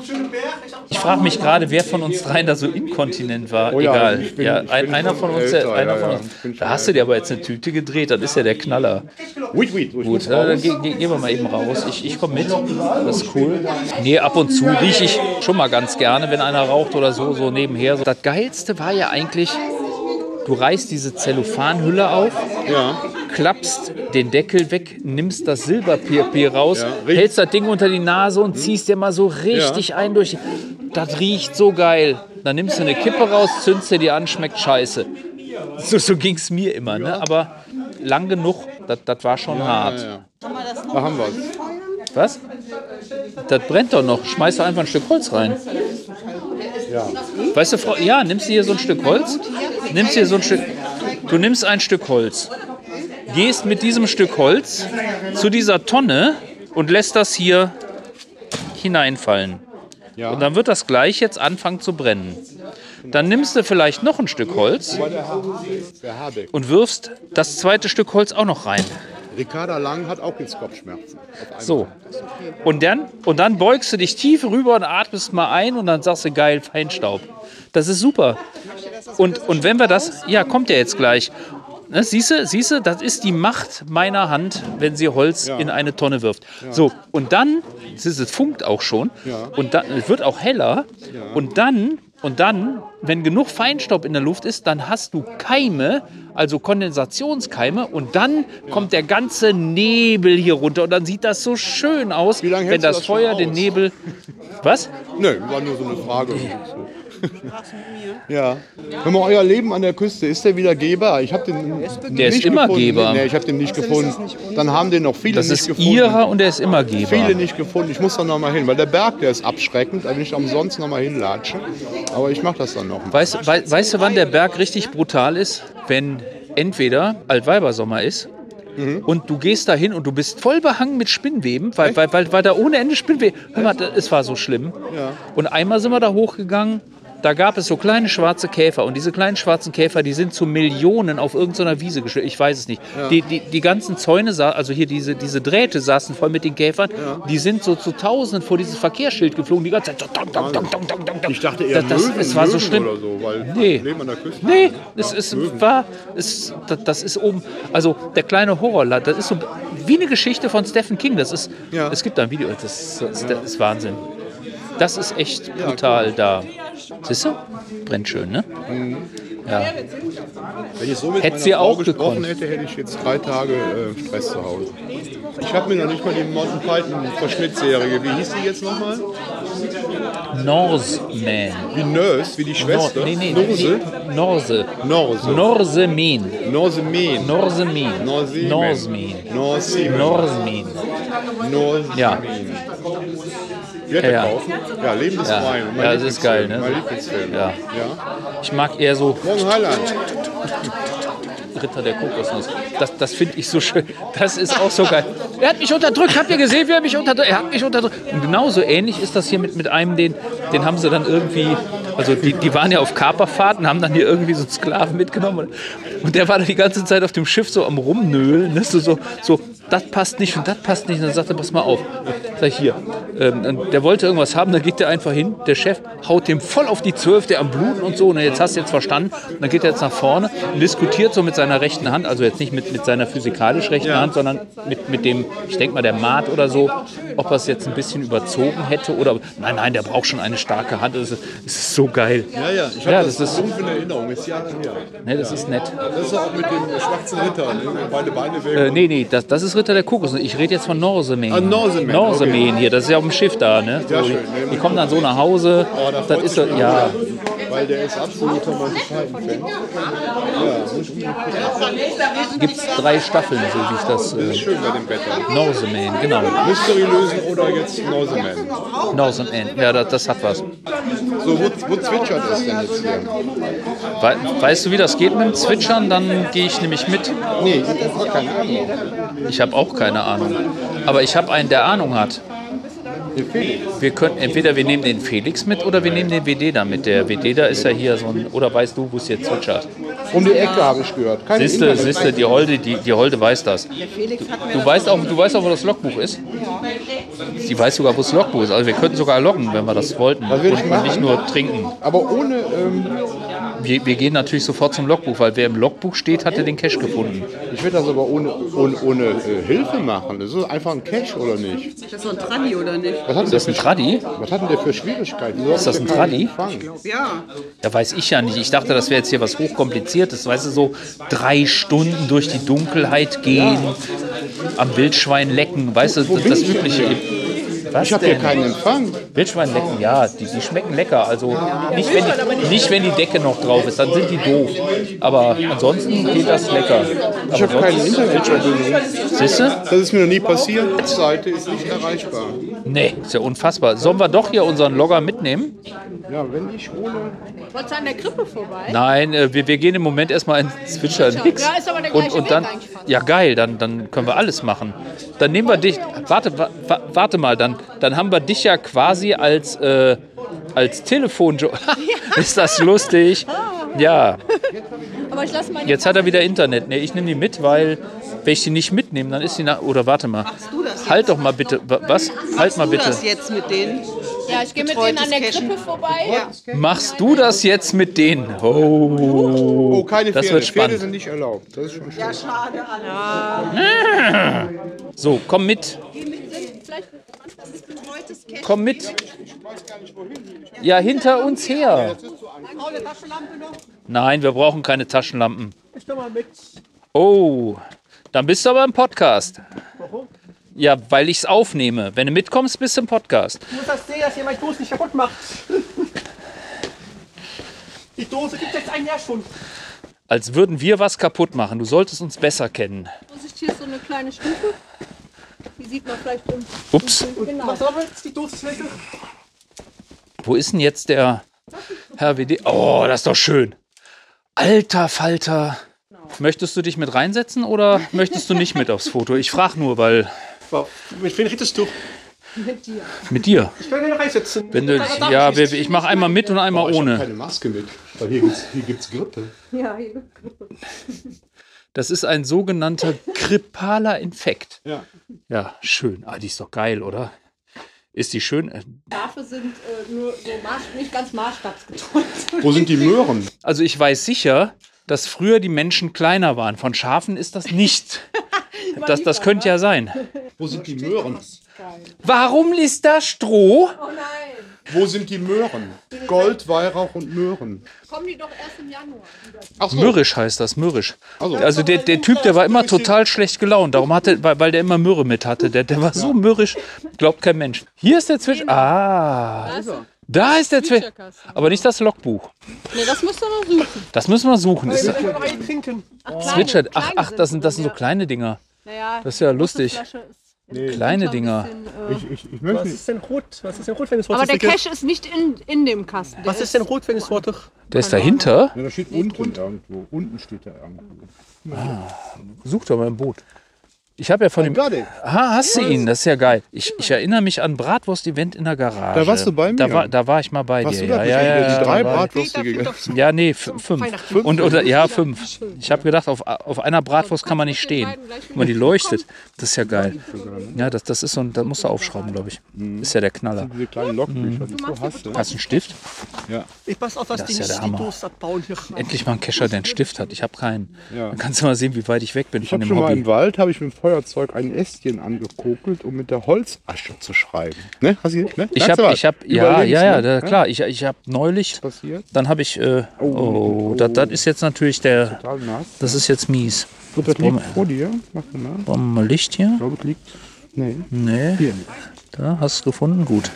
Ich frage mich gerade, wer von uns dreien da so inkontinent war. Oh ja, Egal. bin- ja, ein, einer von uns, älter, einer ja, von ja, uns. schon Da hast du dir aber jetzt eine Tüte gedreht. Das ist ja der Knaller. Wait, wait, Gut, ja, dann raus. ge ge gehen wir mal eben raus. Ich, ich komme mit. Das ist cool. Nee, ab und zu rieche ich schon mal ganz gerne, wenn einer raucht oder so, so nebenher. Das Geilste war ja eigentlich, du reißt diese Zellophanhülle auf, Ja. Klappst den Deckel weg, nimmst das Silberpapier raus, Ja, hältst das Ding unter die Nase und ziehst dir mal so richtig ein durch. Das riecht so geil. Dann nimmst du eine Kippe raus, zündest dir die an, schmeckt scheiße. So, so ging es mir immer, ne? aber lang genug, das, war schon hart. Ja, Da haben wir es. Was? Das brennt doch noch. Schmeiß doch einfach ein Stück Holz rein. Weißt du, Frau, ja, nimmst du hier so ein Stück Holz? Nimmst hier so ein Stück. Du nimmst ein Stück Holz, gehst mit diesem Stück Holz zu dieser Tonne und lässt das hier hineinfallen. Ja. Und dann wird das gleich jetzt anfangen zu brennen. Dann nimmst du vielleicht noch ein Stück Holz und wirfst das zweite Stück Holz auch noch rein. Ricarda Lang hat auch jetzt Kopfschmerzen. So. Und dann, und dann beugst du dich tief rüber und atmest mal ein und dann sagst du, geil, Feinstaub. Das ist super. Und, und wenn wir das, ja, kommt ja jetzt gleich. Ne, siehst du, siehst du, das ist die Macht meiner Hand, wenn sie Holz in eine Tonne wirft. So, und dann, siehst du, es funkt auch schon, Ja. und dann, es wird auch heller, und dann Und dann, wenn genug Feinstaub in der Luft ist, dann hast du Keime, also Kondensationskeime. Und dann kommt der ganze Nebel hier runter. Und dann sieht das so schön aus, wenn das das Feuer den? Nebel. Was? Nö, war nur so eine Frage. Ja. Hör mal, euer Leben an der Küste, ist der wieder Geber? Ich habe den Der ist nicht immer gefunden. Geber. Nee, ich habe den nicht gefunden. Dann haben den noch viele Das nicht ist gefunden. ihrer und er ist immer Geber. Viele nicht gefunden. Ich muss da noch mal hin, weil der Berg, der ist abschreckend. Da will ich umsonst noch mal hinlatschen. Aber ich mache das dann noch. Weißt, wei- weißt du, wann der Berg richtig brutal ist? Wenn entweder Altweibersommer ist Mhm. und du gehst da hin und du bist voll behangen mit Spinnweben, weil, weil, weil, weil da ohne Ende Spinnweben. Hör mal, da- es war so schlimm. Ja. Und einmal sind wir da hochgegangen. Da gab es so kleine schwarze Käfer und diese kleinen schwarzen Käfer, die sind zu Millionen auf irgendeiner Wiese geschwommen. Ich weiß es nicht. Die, die, die ganzen Zäune, also hier diese, diese Drähte saßen voll mit den Käfern. Die sind so zu Tausenden vor dieses Verkehrsschild geflogen. Die ganze Zeit so dong, dong, dong, dong, dong, dong. Ich dachte eher das, das, Möwen, es war so Möwen schlimm. oder so, weil Nee. Leben an der Küste. Nee, es, es war, es, das, ist oben, also der kleine Horrorland, das ist so wie eine Geschichte von Stephen King. Das ist, Ja. es gibt da ein Video, das, das, das ist Wahnsinn das ist echt brutal da. Siehst du? Brennt schön, ne? Mhm. Ja. Wenn ich so mit hätte sie auch gesprochen gekonnt. hätte, hätte ich jetzt drei Tage äh, Stress zu Hause. Ich habe mir noch nicht mal die Monty Python Verschnittserie, wie hieß die jetzt nochmal? Norseman. Wie Nurse, wie die Schwester? Nor nee, nee, Norse? Norse. Norse. Norsemin. Norsemin. Norsemin. Norsemin. Norsemin. Norsemin. Norsemin. Ja. Wird Ja. kaufen? Ja, Leben ist Ja. frei. Mein Ja, das ist geil, ne? Mein Lieblingsfilm. Ja. ja. Ich mag eher so Morgen Heiland. Ritter der Kokosnuss. Das, das finde ich so schön. Das ist auch so geil. Er hat mich unterdrückt. Habt ihr gesehen, wie er mich unterdrückt? Er hat mich unterdrückt. Und genauso ähnlich ist das hier mit, mit einem, den, den haben sie dann irgendwie, also die, die waren ja auf Kaperfahrten, haben dann hier irgendwie so einen Sklaven mitgenommen. Und der war da die ganze Zeit auf dem Schiff so am Rumnöhlen. Ne? So, so, so, das passt nicht und das passt nicht. Und dann sagt er, pass mal auf. Sag ich hier. Ähm, der wollte irgendwas haben, dann geht der einfach hin. Der Chef haut dem voll auf die Zwölf, der am Bluten und so. Und jetzt hast du jetzt verstanden. Und dann geht er jetzt nach vorne und diskutiert so mit seiner rechten Hand, also jetzt nicht mit, mit seiner physikalisch rechten Hand, sondern mit, mit dem, ich denke mal, der Maat oder so, ob er es jetzt ein bisschen überzogen hätte oder. Nein, nein, der braucht schon eine starke Hand. Das ist, das ist so geil. Ja, ja, ich Ja, habe das das, ist- in Erinnerung. Ist Jahre her. Ne, das ist nett. Das ist auch mit dem schwarzen Ritter, ne? beide Beine weg. Äh, nee, nee, das, das ist Ritter der Kokosnuss. Ich rede jetzt von Norsemen. Ah, Norsemen, Norsemen hier, das ist ja auf dem Schiff da, ne? So, schön. die, die kommen dann so nach Hause. Oh, da das ist ja, Weil der ist absoluter Monty gibt es drei Staffeln, so wie ich das. Äh, Schön bei dem Wetter. Norsemen, genau. Mystery lösen oder jetzt Norseman. Norsemen, ja, das, das hat was. So, wo, wo zwitschert es denn jetzt hier? Wei- Weißt du, wie das geht mit dem Zwitschern? Dann gehe ich nämlich mit. Nee, ich habe keine Ahnung. Ich habe auch keine Ahnung. Aber ich habe einen, der Ahnung hat. Wir können entweder wir nehmen den Felix mit oder wir nehmen den WD da mit. Der WD da ist ja hier so ein. Oder weißt du, wo es jetzt zwitschert? Um die Ecke habe ich gehört. Keine Siehste, Internet- siehste, die Holde, die, die Holde weiß das. Du weißt auch, du weißt auch, wo das Logbuch ist. Die weiß sogar, wo das Logbuch ist. Also wir könnten sogar loggen, wenn wir das wollten. ich und machen. nicht nur trinken. Aber ohne, ähm, Wir, wir gehen natürlich sofort zum Logbuch, weil wer im Logbuch steht, hat ja den Cash gefunden. ich will das aber ohne, ohne, ohne äh, Hilfe machen. Das ist einfach ein Cash, oder nicht? Das ist so ein Tranni, oder nicht? Was hat, Ist das ein Traddi? was hat denn der für Schwierigkeiten? Wieso Ist das ein keinen Traddi? Empfang? Ja. Ja, weiß ich ja nicht. Ich dachte, das wäre jetzt hier was hochkompliziertes. Weißt du, so drei Stunden durch die Dunkelheit gehen, am Wildschwein lecken. Weißt du, das, das Übliche. Was Ich habe hier keinen Empfang. Wildschwein lecken, ja, die, die schmecken lecker. Also nicht wenn, die, nicht, wenn die Decke noch drauf ist, dann sind die doof. Aber ansonsten geht das lecker. Ich habe keine Internetverbindung. Siehst du? Das ist mir noch nie passiert. Die Webseite ist nicht erreichbar. Nee, ist ja unfassbar. Sollen wir doch hier unseren Logger mitnehmen? Ja, wenn ich hole. Wolltest du an der Krippe vorbei? Nein, äh, wir, wir gehen im Moment erstmal ins Zwitscher nix. Ja, ist aber der und, gleiche und dann, eigentlich fast. ja geil, dann, dann können wir alles machen. Dann nehmen wir dich, warte, wa, wa- warte mal, dann, dann haben wir dich ja quasi als, äh, als Telefon. Ist das lustig? Ja, Aber ich lasse meine jetzt hat er wieder Internet. Nee, ich nehme die mit, weil wenn ich die nicht mitnehme, dann ist sie nach. Oder warte mal. du das jetzt? Halt doch mal bitte. Wa- Was? Halt mal du bitte. das jetzt mit denen? Ja, ich gehe mit denen an der Betreutes Krippe Cashen. vorbei. Machst du das jetzt mit denen? Oh, Oh, keine das Pferde. wird Pferde spannend. sind nicht erlaubt. Das ist schon schlecht. So, komm mit. Komm mit. Ja, hinter uns her. Nein, wir brauchen keine Taschenlampen. Oh, dann bist du aber im Podcast. Ja, weil ich es aufnehme. Wenn du mitkommst, bist du im Podcast. Ich muss das sehen, dass ihr meine Dose nicht kaputt macht. Die Dose gibt es jetzt ein Jahr schon. Als würden wir was kaputt machen. Du solltest uns besser kennen. Vorsicht, hier ist so eine kleine Stufe. Sieht man vielleicht im. Ups, Genau. Was soll jetzt die Dose schlecht? wo ist denn jetzt der Herr WD? Oh, das ist doch schön. Alter Falter. Möchtest du dich mit reinsetzen oder möchtest du nicht mit aufs Foto? Ich frage nur, weil Mit wem redest du? mit dir. Ich will den reinsetzen. Wenn du, ja, wir- ich mache einmal mit und einmal Oh, ich habe ohne. keine Maske mit, weil hier gibt's, hier gibt's Grippe. Ja, hier. Das ist ein sogenannter grippaler Infekt. Ja. Ja, schön. Ah, die ist doch geil, oder? Ist die schön? Schafe sind äh, nur so nicht ganz maßstabsgetreu. Wo sind die Möhren? Also ich weiß sicher, dass früher die Menschen kleiner waren. Von Schafen ist das nicht. Das, das könnte ja sein. Wo sind die Möhren? Warum ist da Stroh? Oh nein. Wo sind die Möhren? Gold, Weihrauch und Möhren. Kommen die doch erst im Januar. Ach so. Mürrisch heißt das, mürrisch. Also, Also der, der Typ, der war immer total schlecht gelaunt. Darum hatte, weil, weil der immer Mürre mit hatte. Der, der war so mürrisch, glaubt kein Mensch. Hier ist der Zwitsch. Ah, da ist der Zwitsch. Aber nicht das Logbuch. Nee, das müsst ihr noch suchen. Das müssen wir suchen. Ist, einen trinken. Ach, ach, das sind, das sind so kleine Dinger. Naja, Das ist ja lustig. Ist Kleine ein Dinger. bisschen, äh, ich, ich, ich Was möchte ist denn rot? Was ist denn rot, wenn es rot aber der ist? Cache ist nicht in, in dem Kasten. Der Was ist denn rot, wenn es rot ist? Der ist dahinter. Ja, da steht unten irgendwo. Unten steht da irgendwo. Such doch mal im Boot. Ich habe ja von dem. got it. Ah, hast du ihn? Das ist ja geil. Ich, ich erinnere mich an Bratwurst-Event in der Garage. Da warst du bei Da mir. war, da war ich mal bei Hast dir. du da ja, ja, ja, die ja, drei da ich. Bratwürste gegessen? Ja, nee, fünf. Und, oder, ja, fünf. Ich habe gedacht, auf, auf einer Bratwurst kann man nicht stehen. Guck mal, die leuchtet. Das ist ja geil. Ja, das, das ist so ein, da musst du aufschrauben, glaube ich. Ist ja der Knaller. Diese kleinen Logbücher, die du hast. Hast du einen Stift? Ich pass auf, dass Das die ist ja nicht der Hammer. Endlich mal ein Kescher, der einen Stift hat. Ich habe keinen. Ja. Dann kannst du mal sehen, wie weit ich weg bin Ich von habe dem schon mal Hobby. im Wald, habe ich mit dem Feuerzeug ein Ästchen angekokelt, um mit der Holzasche zu schreiben. Ne? Hast du, ne? Ich habe, ich habe, ja, ja, ja, ne? da, klar. Ich, ich habe neulich, Passiert? dann habe ich, äh, oh, das, das ist jetzt natürlich der, das ist jetzt mies. Und das liegt vor dir. Mach mal. Ich Brauchen wir mal Licht hier? glaube, es liegt. Nee, Nee, hier nicht. da hast du gefunden, gut.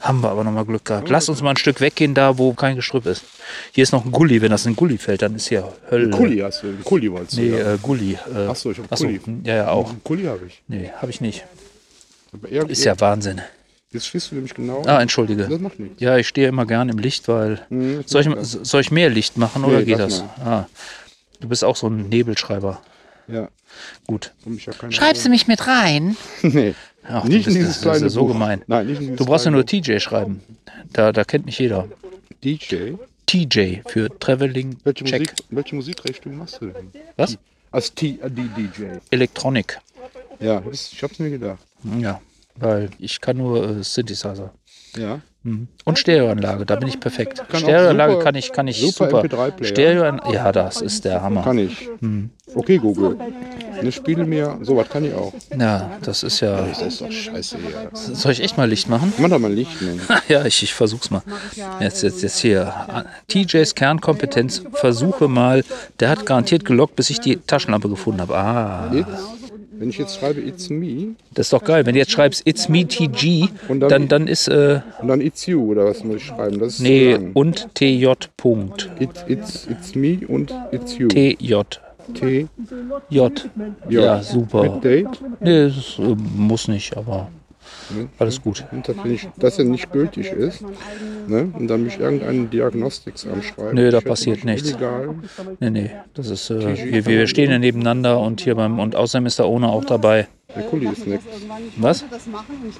Haben wir aber nochmal Glück gehabt. Lass uns mal ein Stück weggehen, da wo kein Gestrüpp ist. Hier ist noch ein Gully, wenn das ein Gully fällt, dann ist hier Hölle. Kuli hast du. Einen Kuli wolltest du. Nee, ja. äh, Gully. Äh, Achso, ich habe achso, Kuli. ja, ja, auch. Einen Kuli habe ich. Nee, habe ich nicht. Irgend- Ist ja Wahnsinn. Jetzt stehst du nämlich genau. Ah, entschuldige. Das macht nichts. Ja, ich stehe immer gern im Licht, weil. Mhm, Soll ich, soll ich mehr Licht machen oder Nee, geht lass das? Ah, du bist auch so ein Nebelschreiber. Ja, Gut. ja Schreibst du mich mit rein? Nee. Ach, Nicht in dieses das ist ja kleine so Buch. gemein. Nein, nicht in dieses Du brauchst ja kleine nur TJ schreiben. Da, da kennt mich jeder. DJ. TJ für Traveling Welche, Check. Musik, welche Musikrichtung machst du denn? Was? Als T, äh, die DJ. Elektronik. Ja, das, ich hab's mir gedacht. Ja, weil ich kann nur äh, Synthesizer. Ja. Und Stereoanlage, da bin ich perfekt. Kann Stereoanlage super- kann ich, kann ich super super. MP3-Player. Stereoanlage, ja, das ist der Hammer. Kann ich. Okay, Google. Ne, spiele mir. So, was kann ich auch. Ja, das ist ja. Das ist doch scheiße hier. Soll ich echt mal Licht machen? Mach doch mal Licht, Mann. Ja, ich, ich versuch's mal. Jetzt, jetzt, jetzt hier. TJs Kernkompetenz, versuche mal. Der hat garantiert gelockt, bis ich die Taschenlampe gefunden habe. Ah, It's, wenn ich jetzt schreibe It's me das ist doch geil. Wenn du jetzt schreibst, it's me TG, Und dann- dann, dann ist, äh, und dann It's you oder was muss ich schreiben? Das ist nee, und TJ Punkt. It's, it's, it's me und It's you. TJ. T. J. Ja, super. Mit Date. Nee, das äh, muss nicht, aber alles gut. Und dass, wenn ich, dass er nicht gültig ist, ne, und dann mich irgendeinen Diagnostics anschreiben. Nee, da passiert nichts. Illegal. Nee, nee, das ist, äh, wir, wir stehen ja nebeneinander und hier beim, und außerdem ist der Ohne auch dabei. Der Kuli ist nix. Was?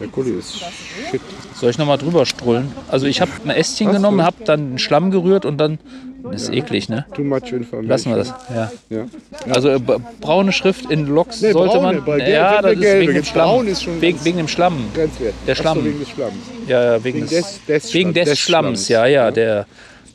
Der Kuli ist shit. Soll ich nochmal drüber strullen? Also ich habe ein Ästchen genommen, habe dann einen Schlamm gerührt und dann, das ist eklig, ne? Too much information. Lassen wir das, ja. Ja. Also äh, braune Schrift in Loks Nee, sollte braune, man, ja, das ist gelbe. wegen dem Schlamm. braun ist schon Wegen, ganz- wegen dem Schlamm. Grenzwert. Der so, Schlamm. wegen des Schlamms. Ja, ja, wegen, Wegen des, des- wegen des des Schlamms, Schlamms. ja, ja, der,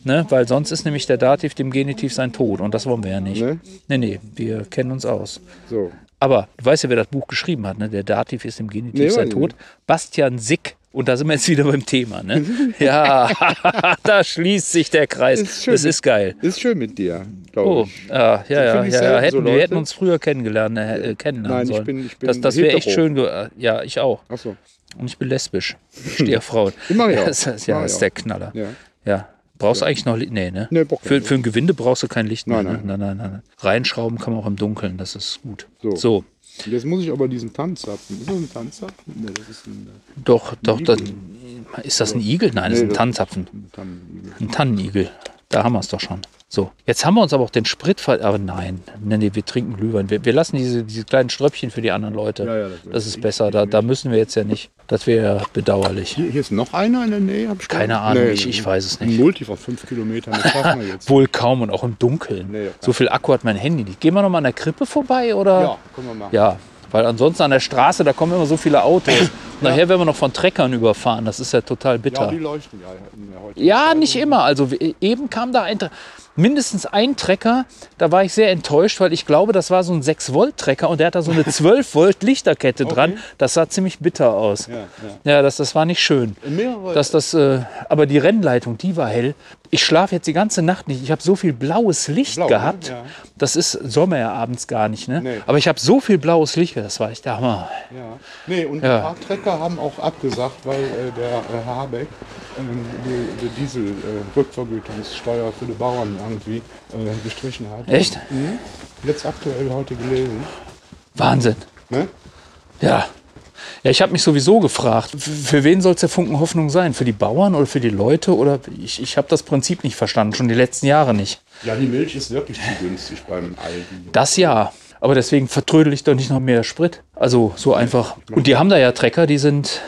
ne, weil sonst ist nämlich der Dativ dem Genitiv sein Tod und das wollen wir ja nicht. Ne? Nee, nee, wir kennen uns aus. So. Aber du weißt ja, wer das Buch geschrieben hat, ne? Der Dativ ist im Genitiv Nee, sein ich Tod. Bastian Sick. Und da sind wir jetzt wieder beim Thema, ne? ja, da schließt sich der Kreis. Ist schön. das ist geil. Ist schön mit dir, glaube Oh, ich. ja, ja, ja, ich ja, ja. Hätten, so wir hätten uns früher kennengelernt, äh, äh, kennenlernen Nein, ich sollen. bin- ich bin das das wäre echt schön. äh, Ja, ich auch. Achso. Und ich bin lesbisch. Ich stehe auf Frauen. Ich auch. Das ist, ja, ich das ist der Knaller. Ja. Ja. Brauchst du eigentlich noch Licht? Nee, ne? Nee, kein für, für ein Gewinde brauchst du kein Licht mehr. Nein, ne? nein, nein, nein. Reinschrauben kann man auch im Dunkeln, das ist gut. So. so. Jetzt muss ich aber diesen Tanzzapfen. Ist das ein Tanzzapfen? Nee, das ist ein, Doch, doch, das, ist das ein Igel? Nein, das ist ein ein Tannenigel. Ein Tannenigel. Da haben wir es doch schon. So, jetzt haben wir uns aber auch den Sprit ver... Aber nein, nee, nee, wir trinken Glühwein. Wir, wir lassen diese, diese kleinen Ströppchen für die anderen Leute. Ja, ja, das das, ist besser. Da, da müssen wir jetzt ja nicht. Das wäre bedauerlich. Hier, hier ist noch einer in der Nähe. Hab ich Keine? Ahnung, ich- ich weiß es nicht. Ein Multi von fünf Kilometern, das schaffen wir jetzt. Wohl kaum und auch im Dunkeln. Nee, ja. so viel Akku hat mein Handy nicht. Gehen wir noch mal an der Krippe vorbei oder? Ja, können wir machen. Ja, weil ansonsten an der Straße, da kommen immer so viele Autos. Und nachher werden wir noch von Treckern überfahren. Das ist ja total Ja, bitter. die leuchten ja Ja, nicht immer. Also eben kam da ein, mindestens ein Trecker. Da war ich sehr enttäuscht, weil ich glaube, das war so ein 6-Volt-Trecker und der hat da so eine 12-Volt-Lichterkette dran. Das sah ziemlich bitter aus. Ja, ja. Ja, das, das war nicht schön. Dass das, äh, aber die Rennleitung, die war hell. Ich schlafe jetzt die ganze Nacht nicht. Ich habe so viel blaues Licht Blau, ne? gehabt. Ja. Das ist Sommer ja abends gar nicht. Ne? Nee. Aber ich habe so viel blaues Licht. Das war echt der Hammer. Ja. Nee, und Ja. ein paar Trecker haben auch abgesagt, weil äh, der äh, Habeck ähm, die, die Diesel-Rückvergütungssteuer für die Bauern irgendwie äh, gestrichen hat. Echt? Mhm. Jetzt aktuell heute gelesen. Wahnsinn. Ne? Ja. Ja, ich habe mich sowieso gefragt, für wen soll es der Funken Hoffnung sein? Für die Bauern oder für die Leute? Oder ich, ich habe das Prinzip nicht verstanden, schon die letzten Jahre nicht. Ja, die Milch ist wirklich zu günstig beim Aldi. Das ja. Aber deswegen vertrödel ich doch nicht noch mehr Sprit. Also so einfach. Und die haben da ja Trecker, die sind.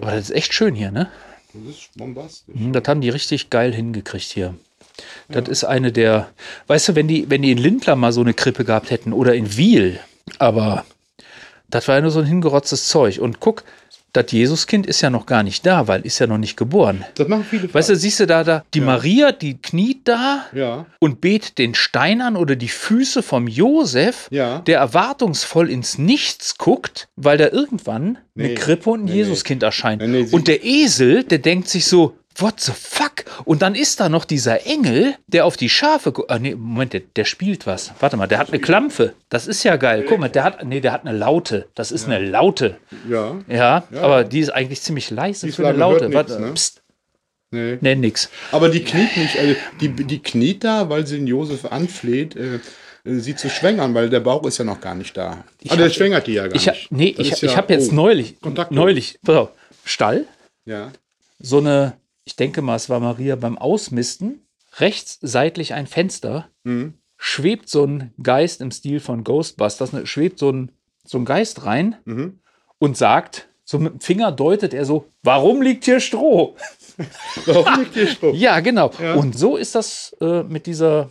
Aber das ist echt schön hier, ne? Das ist bombastisch. Mhm, Das haben die richtig geil hingekriegt hier. Das ist eine der. Weißt du, wenn die, wenn die in Lindler mal so eine Krippe gehabt hätten oder in Wiel, aber das war ja nur so ein hingerotztes Zeug. Und guck, das Jesuskind ist ja noch gar nicht da, weil ist ja noch nicht geboren. Das machen viele Weißt du, falsch. siehst du da, da die Maria, die kniet da Ja. und betet den Stein an oder die Füße vom Josef, Ja. der erwartungsvoll ins Nichts guckt, weil da irgendwann eine Nee. Krippe und ein Nee, Jesuskind erscheint. Nee, sie- und der Esel, der denkt sich so, what the fuck? Und dann ist da noch dieser Engel, der auf die Schafe. Ah, nee, Moment, der, der spielt was. Warte mal, der hat eine Klampfe. Das ist ja geil. Guck mal, der hat, nee, der hat eine Laute. Das ist eine Laute. Ja. Ja, aber die ist eigentlich ziemlich leise Die für eine Laute. Warte, nix, ne? pst, Nee. nee, nix. Aber die kniet nicht, also die, die kniet da, weil sie den Josef anfleht, äh, äh, sie zu schwängern, weil der Bauch ist ja noch gar nicht da. ah, der schwängert die ja gar Ich, nicht. nee, Das ich, ich ja- habe jetzt oh, neulich, kontaktlos. neulich, pass auf, Stall, Ja. so eine, ich denke mal, es war Maria beim Ausmisten, rechts seitlich ein Fenster, Mhm. schwebt so ein Geist im Stil von Ghostbusters, ne, schwebt so ein, so ein Geist rein Mhm. und sagt, so mit dem Finger deutet er so, warum liegt hier Stroh? Warum liegt hier Stroh? Ja, genau. Ja. Und so ist das äh, mit dieser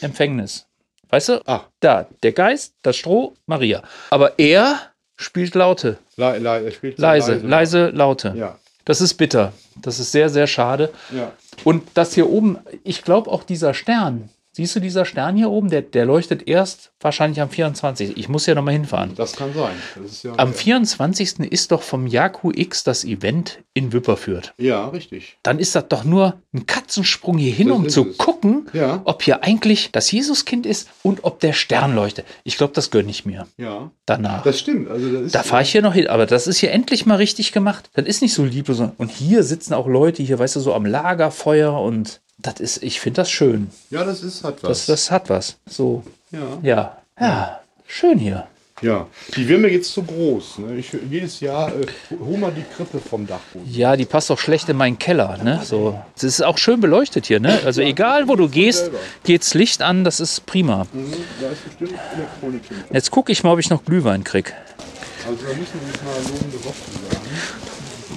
Empfängnis. Weißt du, Ah. da, der Geist, das Stroh, Maria. Aber er spielt Laute. Le, le, spielt so Leise, leise, Laute. Ja. Das ist bitter. Das ist sehr, sehr schade. Ja. Und das hier oben, ich glaube auch dieser Stern, siehst du dieser Stern hier oben, der, der leuchtet erst wahrscheinlich am 24. Ich muss ja nochmal hinfahren. Das kann sein. Das ja, Am 24. ist doch vom Jaku X das Event in Wipperfürth. ja, richtig. Dann ist das doch nur ein Katzensprung hier hin, um zu es. gucken, Ja. ob hier eigentlich das Jesuskind ist und ob der Stern leuchtet. Ich glaube, das gönne ich mir Ja. danach. Das stimmt. Also das Da fahre ich hier noch hin, aber das ist hier endlich mal richtig gemacht. Das ist nicht so lieblos. Und hier sitzen auch Leute, hier, weißt du, so am Lagerfeuer und das ist, ich finde das schön. Ja, das ist hat Das, was. das hat was. So, ja. ja, ja, schön hier. ja. Die wäre mir jetzt zu groß. Ne? Ich, jedes Jahr äh, hol mal die Krippe vom Dachboden. Ja, die passt doch schlecht in meinen Keller, ne? So, es ist auch schön beleuchtet hier, ne? Also egal, wo du gehst, geht's Licht an, das ist prima. Mhm, Da ist bestimmt Elektronik. Jetzt gucke ich mal, ob ich noch Glühwein krieg. Also da müssen wir uns mal lobende Worte sagen.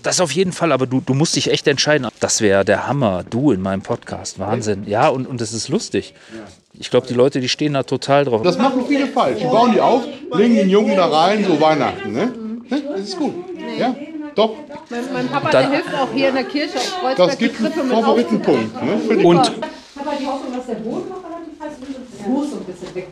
Das auf jeden Fall, aber du, du musst dich echt entscheiden. Das wäre der Hammer, du in meinem Podcast. Wahnsinn. Ja, und, und es ist lustig. Ich glaube, die Leute, die stehen da total drauf. Das machen viele falsch. Die bauen die auf, legen den Jungen da rein, so Weihnachten. Ne? Ne? Das ist gut. Ja, doch. Mein, mein Papa, Dann- der hilft auch hier in der Kirche auf Kreuzberg Das die gibt einen Favoritenpunkt. Ne? Und Ich habe die Hoffnung, dass der Boden noch relativ heiß ist und das Fuß ein bisschen weg.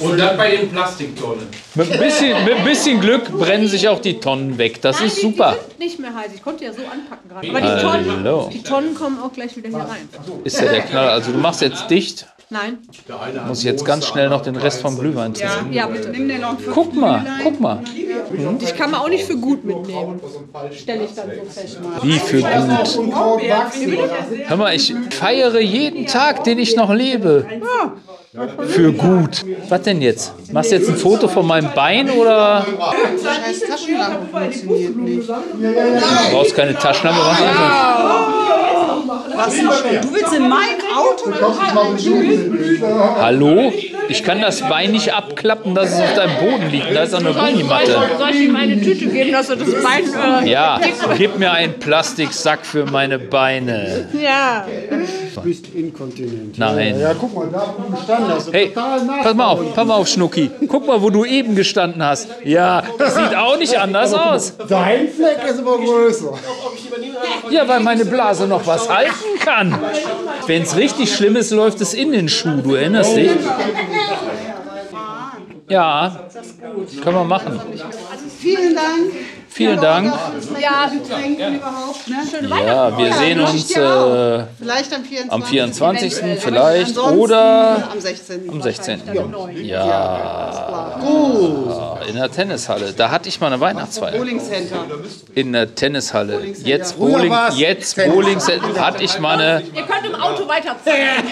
Und dann bei den Plastiktonnen. Mit ein, bisschen, mit ein bisschen Glück brennen sich auch die Tonnen weg. Das ist die, super. Die sind nicht mehr heiß. Ich konnte ja so anpacken gerade. Aber die Tonnen, die Tonnen kommen auch gleich wieder hier rein. Ist ja der Knaller. Also du machst jetzt dicht. Nein. Muss ich jetzt ganz schnell noch den Rest vom Glühwein trinken. Ja, bitte. Nimm den noch Guck mal, guck mal. Ich kann man auch nicht für gut mitnehmen. Stelle ich dann so fest. Wie für gut. Hör mal, ich feiere jeden Tag, den ich noch lebe. Für gut. Was denn jetzt? Machst du jetzt ein Foto von meinem Bein oder Scheiß Taschenlampe funktioniert nicht. du brauchst keine Taschenlampe? Mach einfach. Was denn schon? Du willst in mein Auto? Hallo? Ich kann das Bein nicht abklappen, dass es auf deinem Boden liegt. Da ist doch eine Gummimatte. Soll ich ihm eine Tüte geben, dass er das Bein. Äh, Ja, gib mir einen Plastiksack für meine Beine. ja. Du bist inkontinent. Nein. Ja, guck mal, da wo du gestanden hast. Hey, pass mal auf, pass mal auf, Schnucki. Guck mal, wo du eben gestanden hast. Ja, das sieht auch nicht anders aus. Dein Fleck ist aber größer. Ja, weil meine Blase noch was halten kann. Wenn es richtig schlimm ist, läuft es in den Schuh. Du erinnerst dich? Ja, können wir machen. Vielen Dank. Vielen Dank. Ja, Trinken überhaupt, ne? Ja, wir sehen uns äh, Vielleicht am 24. am 24. eventuell. vielleicht oder am 16. am 16. Ja, in der Tennishalle. Da hatte ich mal eine Weihnachtsfeier. Bowling Center. In der Tennishalle. Jetzt Bowling, jetzt. Bowling hatte ich mal eine ihr könnt im Auto weiterzählen.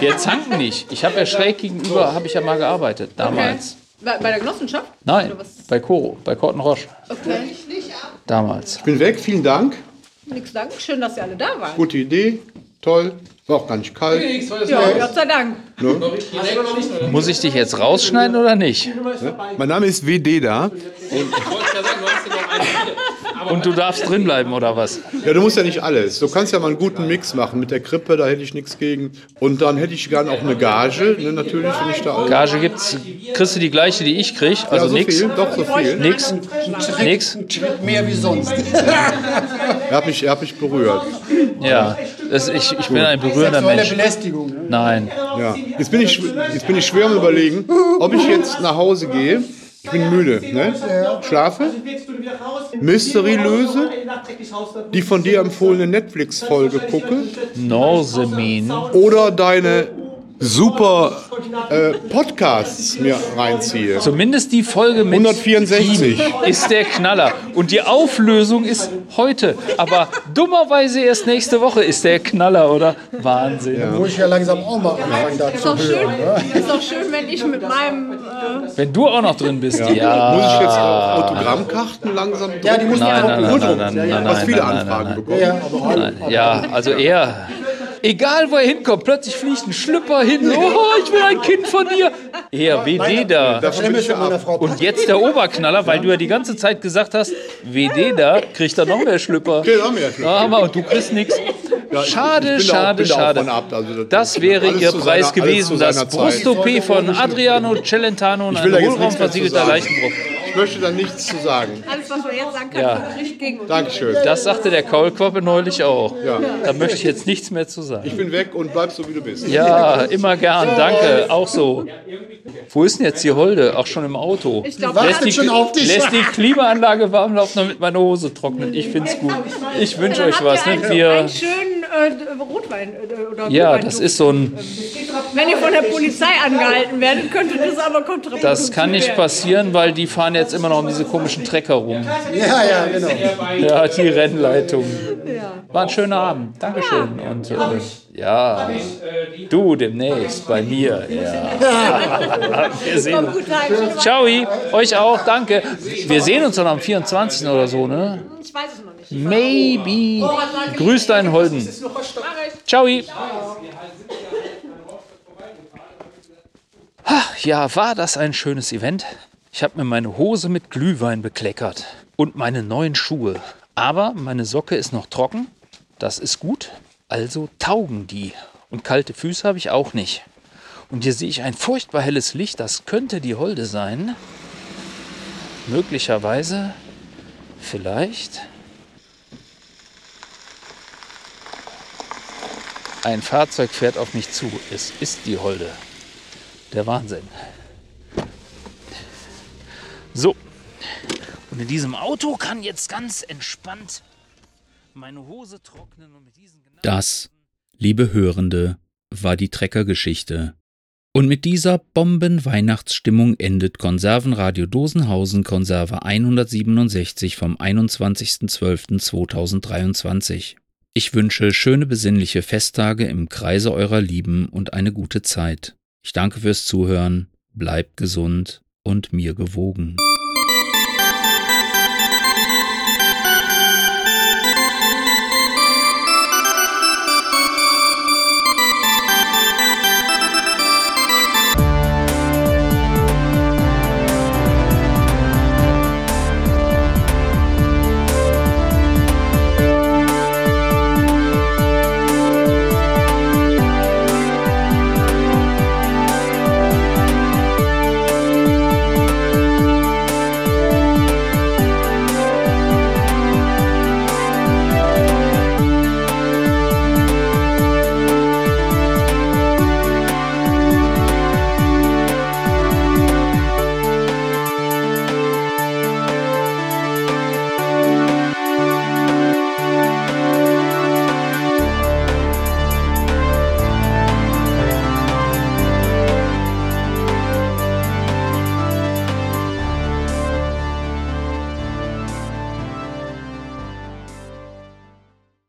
Wir zanken nicht. Ich habe ja schräg gegenüber, habe ich ja mal gearbeitet damals. Bei, bei der Genossenschaft? Nein, bei Koro, bei Korten Roche. Okay. Damals. Ich bin weg, vielen Dank. Nix Dank. Schön, dass ihr alle da waren. Gute Idee, toll. War auch gar nicht kalt. Ja, Gott sei Dank. Muss ich dich jetzt rausschneiden oder nicht? Mein Name ist WD da. Und du darfst drin bleiben oder was? Ja, du musst ja nicht alles. Du kannst ja mal einen guten Mix machen. Mit der Krippe, da hätte ich nichts gegen. Und dann hätte ich gerne auch eine Gage. Ne, natürlich, wenn ich da. Gage gibt's, kriegst du die gleiche, die ich krieg? Also ja, so nix. viel, doch so viel. Nix. Nix. Mehr wie sonst. Er hat mich, er hat mich berührt. Ja. Das, ich, ich bin ein berührender Mensch. Belästigung. Ne? Nein. Ja. Jetzt, bin ich, jetzt bin ich schwer am Überlegen, ob ich jetzt nach Hause gehe. Ich bin müde, ne? Schlafe, Mystery löse, die von dir empfohlene Netflix-Folge gucke Norsemin. oder deine super äh, Podcasts mir reinziehe. Zumindest die Folge mit 164. ihm ist der Knaller. Und die Auflösung ist heute. Aber dummerweise erst nächste Woche ist der Knaller, oder? Wahnsinn. Muss ich ja langsam auch mal anfangen, da Ist zu doch schön, hören. Ne? ist doch schön wenn ich mit meinem. Äh, Wenn du auch noch drin bist, ja. Muss ich jetzt auch Autogrammkarten langsam drucken? Ja, die muss Nein, nein, nein, nein, nein, nein, Du hast viele nein, nein, Anfragen nein, bekommen. Ja, aber nein. Ja, also er. Egal wo er hinkommt, plötzlich fliegt ein Schlüpper hin. Oh, ich will ein Kind von dir. Er, WD da. Und jetzt der Oberknaller, weil du ja die ganze Zeit gesagt hast, WD da, kriegt er noch mehr Schlüpper. Noch mehr Schlüpper. Und du kriegst nichts. Schade, schade, schade. Also Das wäre ihr Preis gewesen. Das. Brust-OP von Adriano Celentano und ein hohlraumversiegelter sagen. Leichenbruch. Ich möchte da nichts zu sagen. alles, was man jetzt sagen kann, Ja. spricht gegen uns. Dankeschön. Das sagte der Kaulquappe neulich auch. Ja. Da möchte ich jetzt nichts mehr zu sagen. Ich bin weg und bleib so, wie du bist. Ja, immer gern, danke, auch so. Wo ist denn jetzt die Holde? Auch schon im Auto. Ich glaube? Lässt die, schon auf dich. lässt die Klimaanlage warm laufen, damit meine Hose trocknet. Ich find's gut. Ich wünsche euch was. Ne? Einen, Wir, einen schönen äh, Rotwein äh, oder ja, das ist so ein, Wenn ihr von der Polizei angehalten werdet, könnte das aber kontraproduktiv das kann nicht passieren, weil die fahren jetzt immer noch um diese komischen Trecker rum. Ja, ja, genau. Ja, die Rennleitung. War ein schöner Abend. Dankeschön. Und äh, ja, du demnächst bei mir. Ja. Wir sehen uns. Ciao, euch auch, danke. Wir sehen uns dann am 24. oder so, ne? Ich weiß es nicht. Maybe. Grüß deinen Holden. Ciao. Ach, ja, war das ein schönes Event? Ich habe mir meine Hose mit Glühwein bekleckert und meine neuen Schuhe. Aber meine Socke ist noch trocken. Das ist gut. Also taugen die. Und kalte Füße habe ich auch nicht. Und hier sehe ich ein furchtbar helles Licht. Das könnte die Holde sein. Möglicherweise. Vielleicht. Ein Fahrzeug fährt auf mich zu. Es ist die Holde. der Wahnsinn. So. Und in diesem Auto kann jetzt ganz entspannt meine Hose trocknen und mit diesen. Das, liebe Hörende, war die Treckergeschichte. Und mit dieser Bomben-Weihnachtsstimmung endet Konservenradio Dosenhausen Konserve 167 vom 21.12.2023. Ich wünsche schöne besinnliche Festtage im Kreise eurer Lieben und eine gute Zeit. Ich danke fürs Zuhören, bleibt gesund und mir gewogen.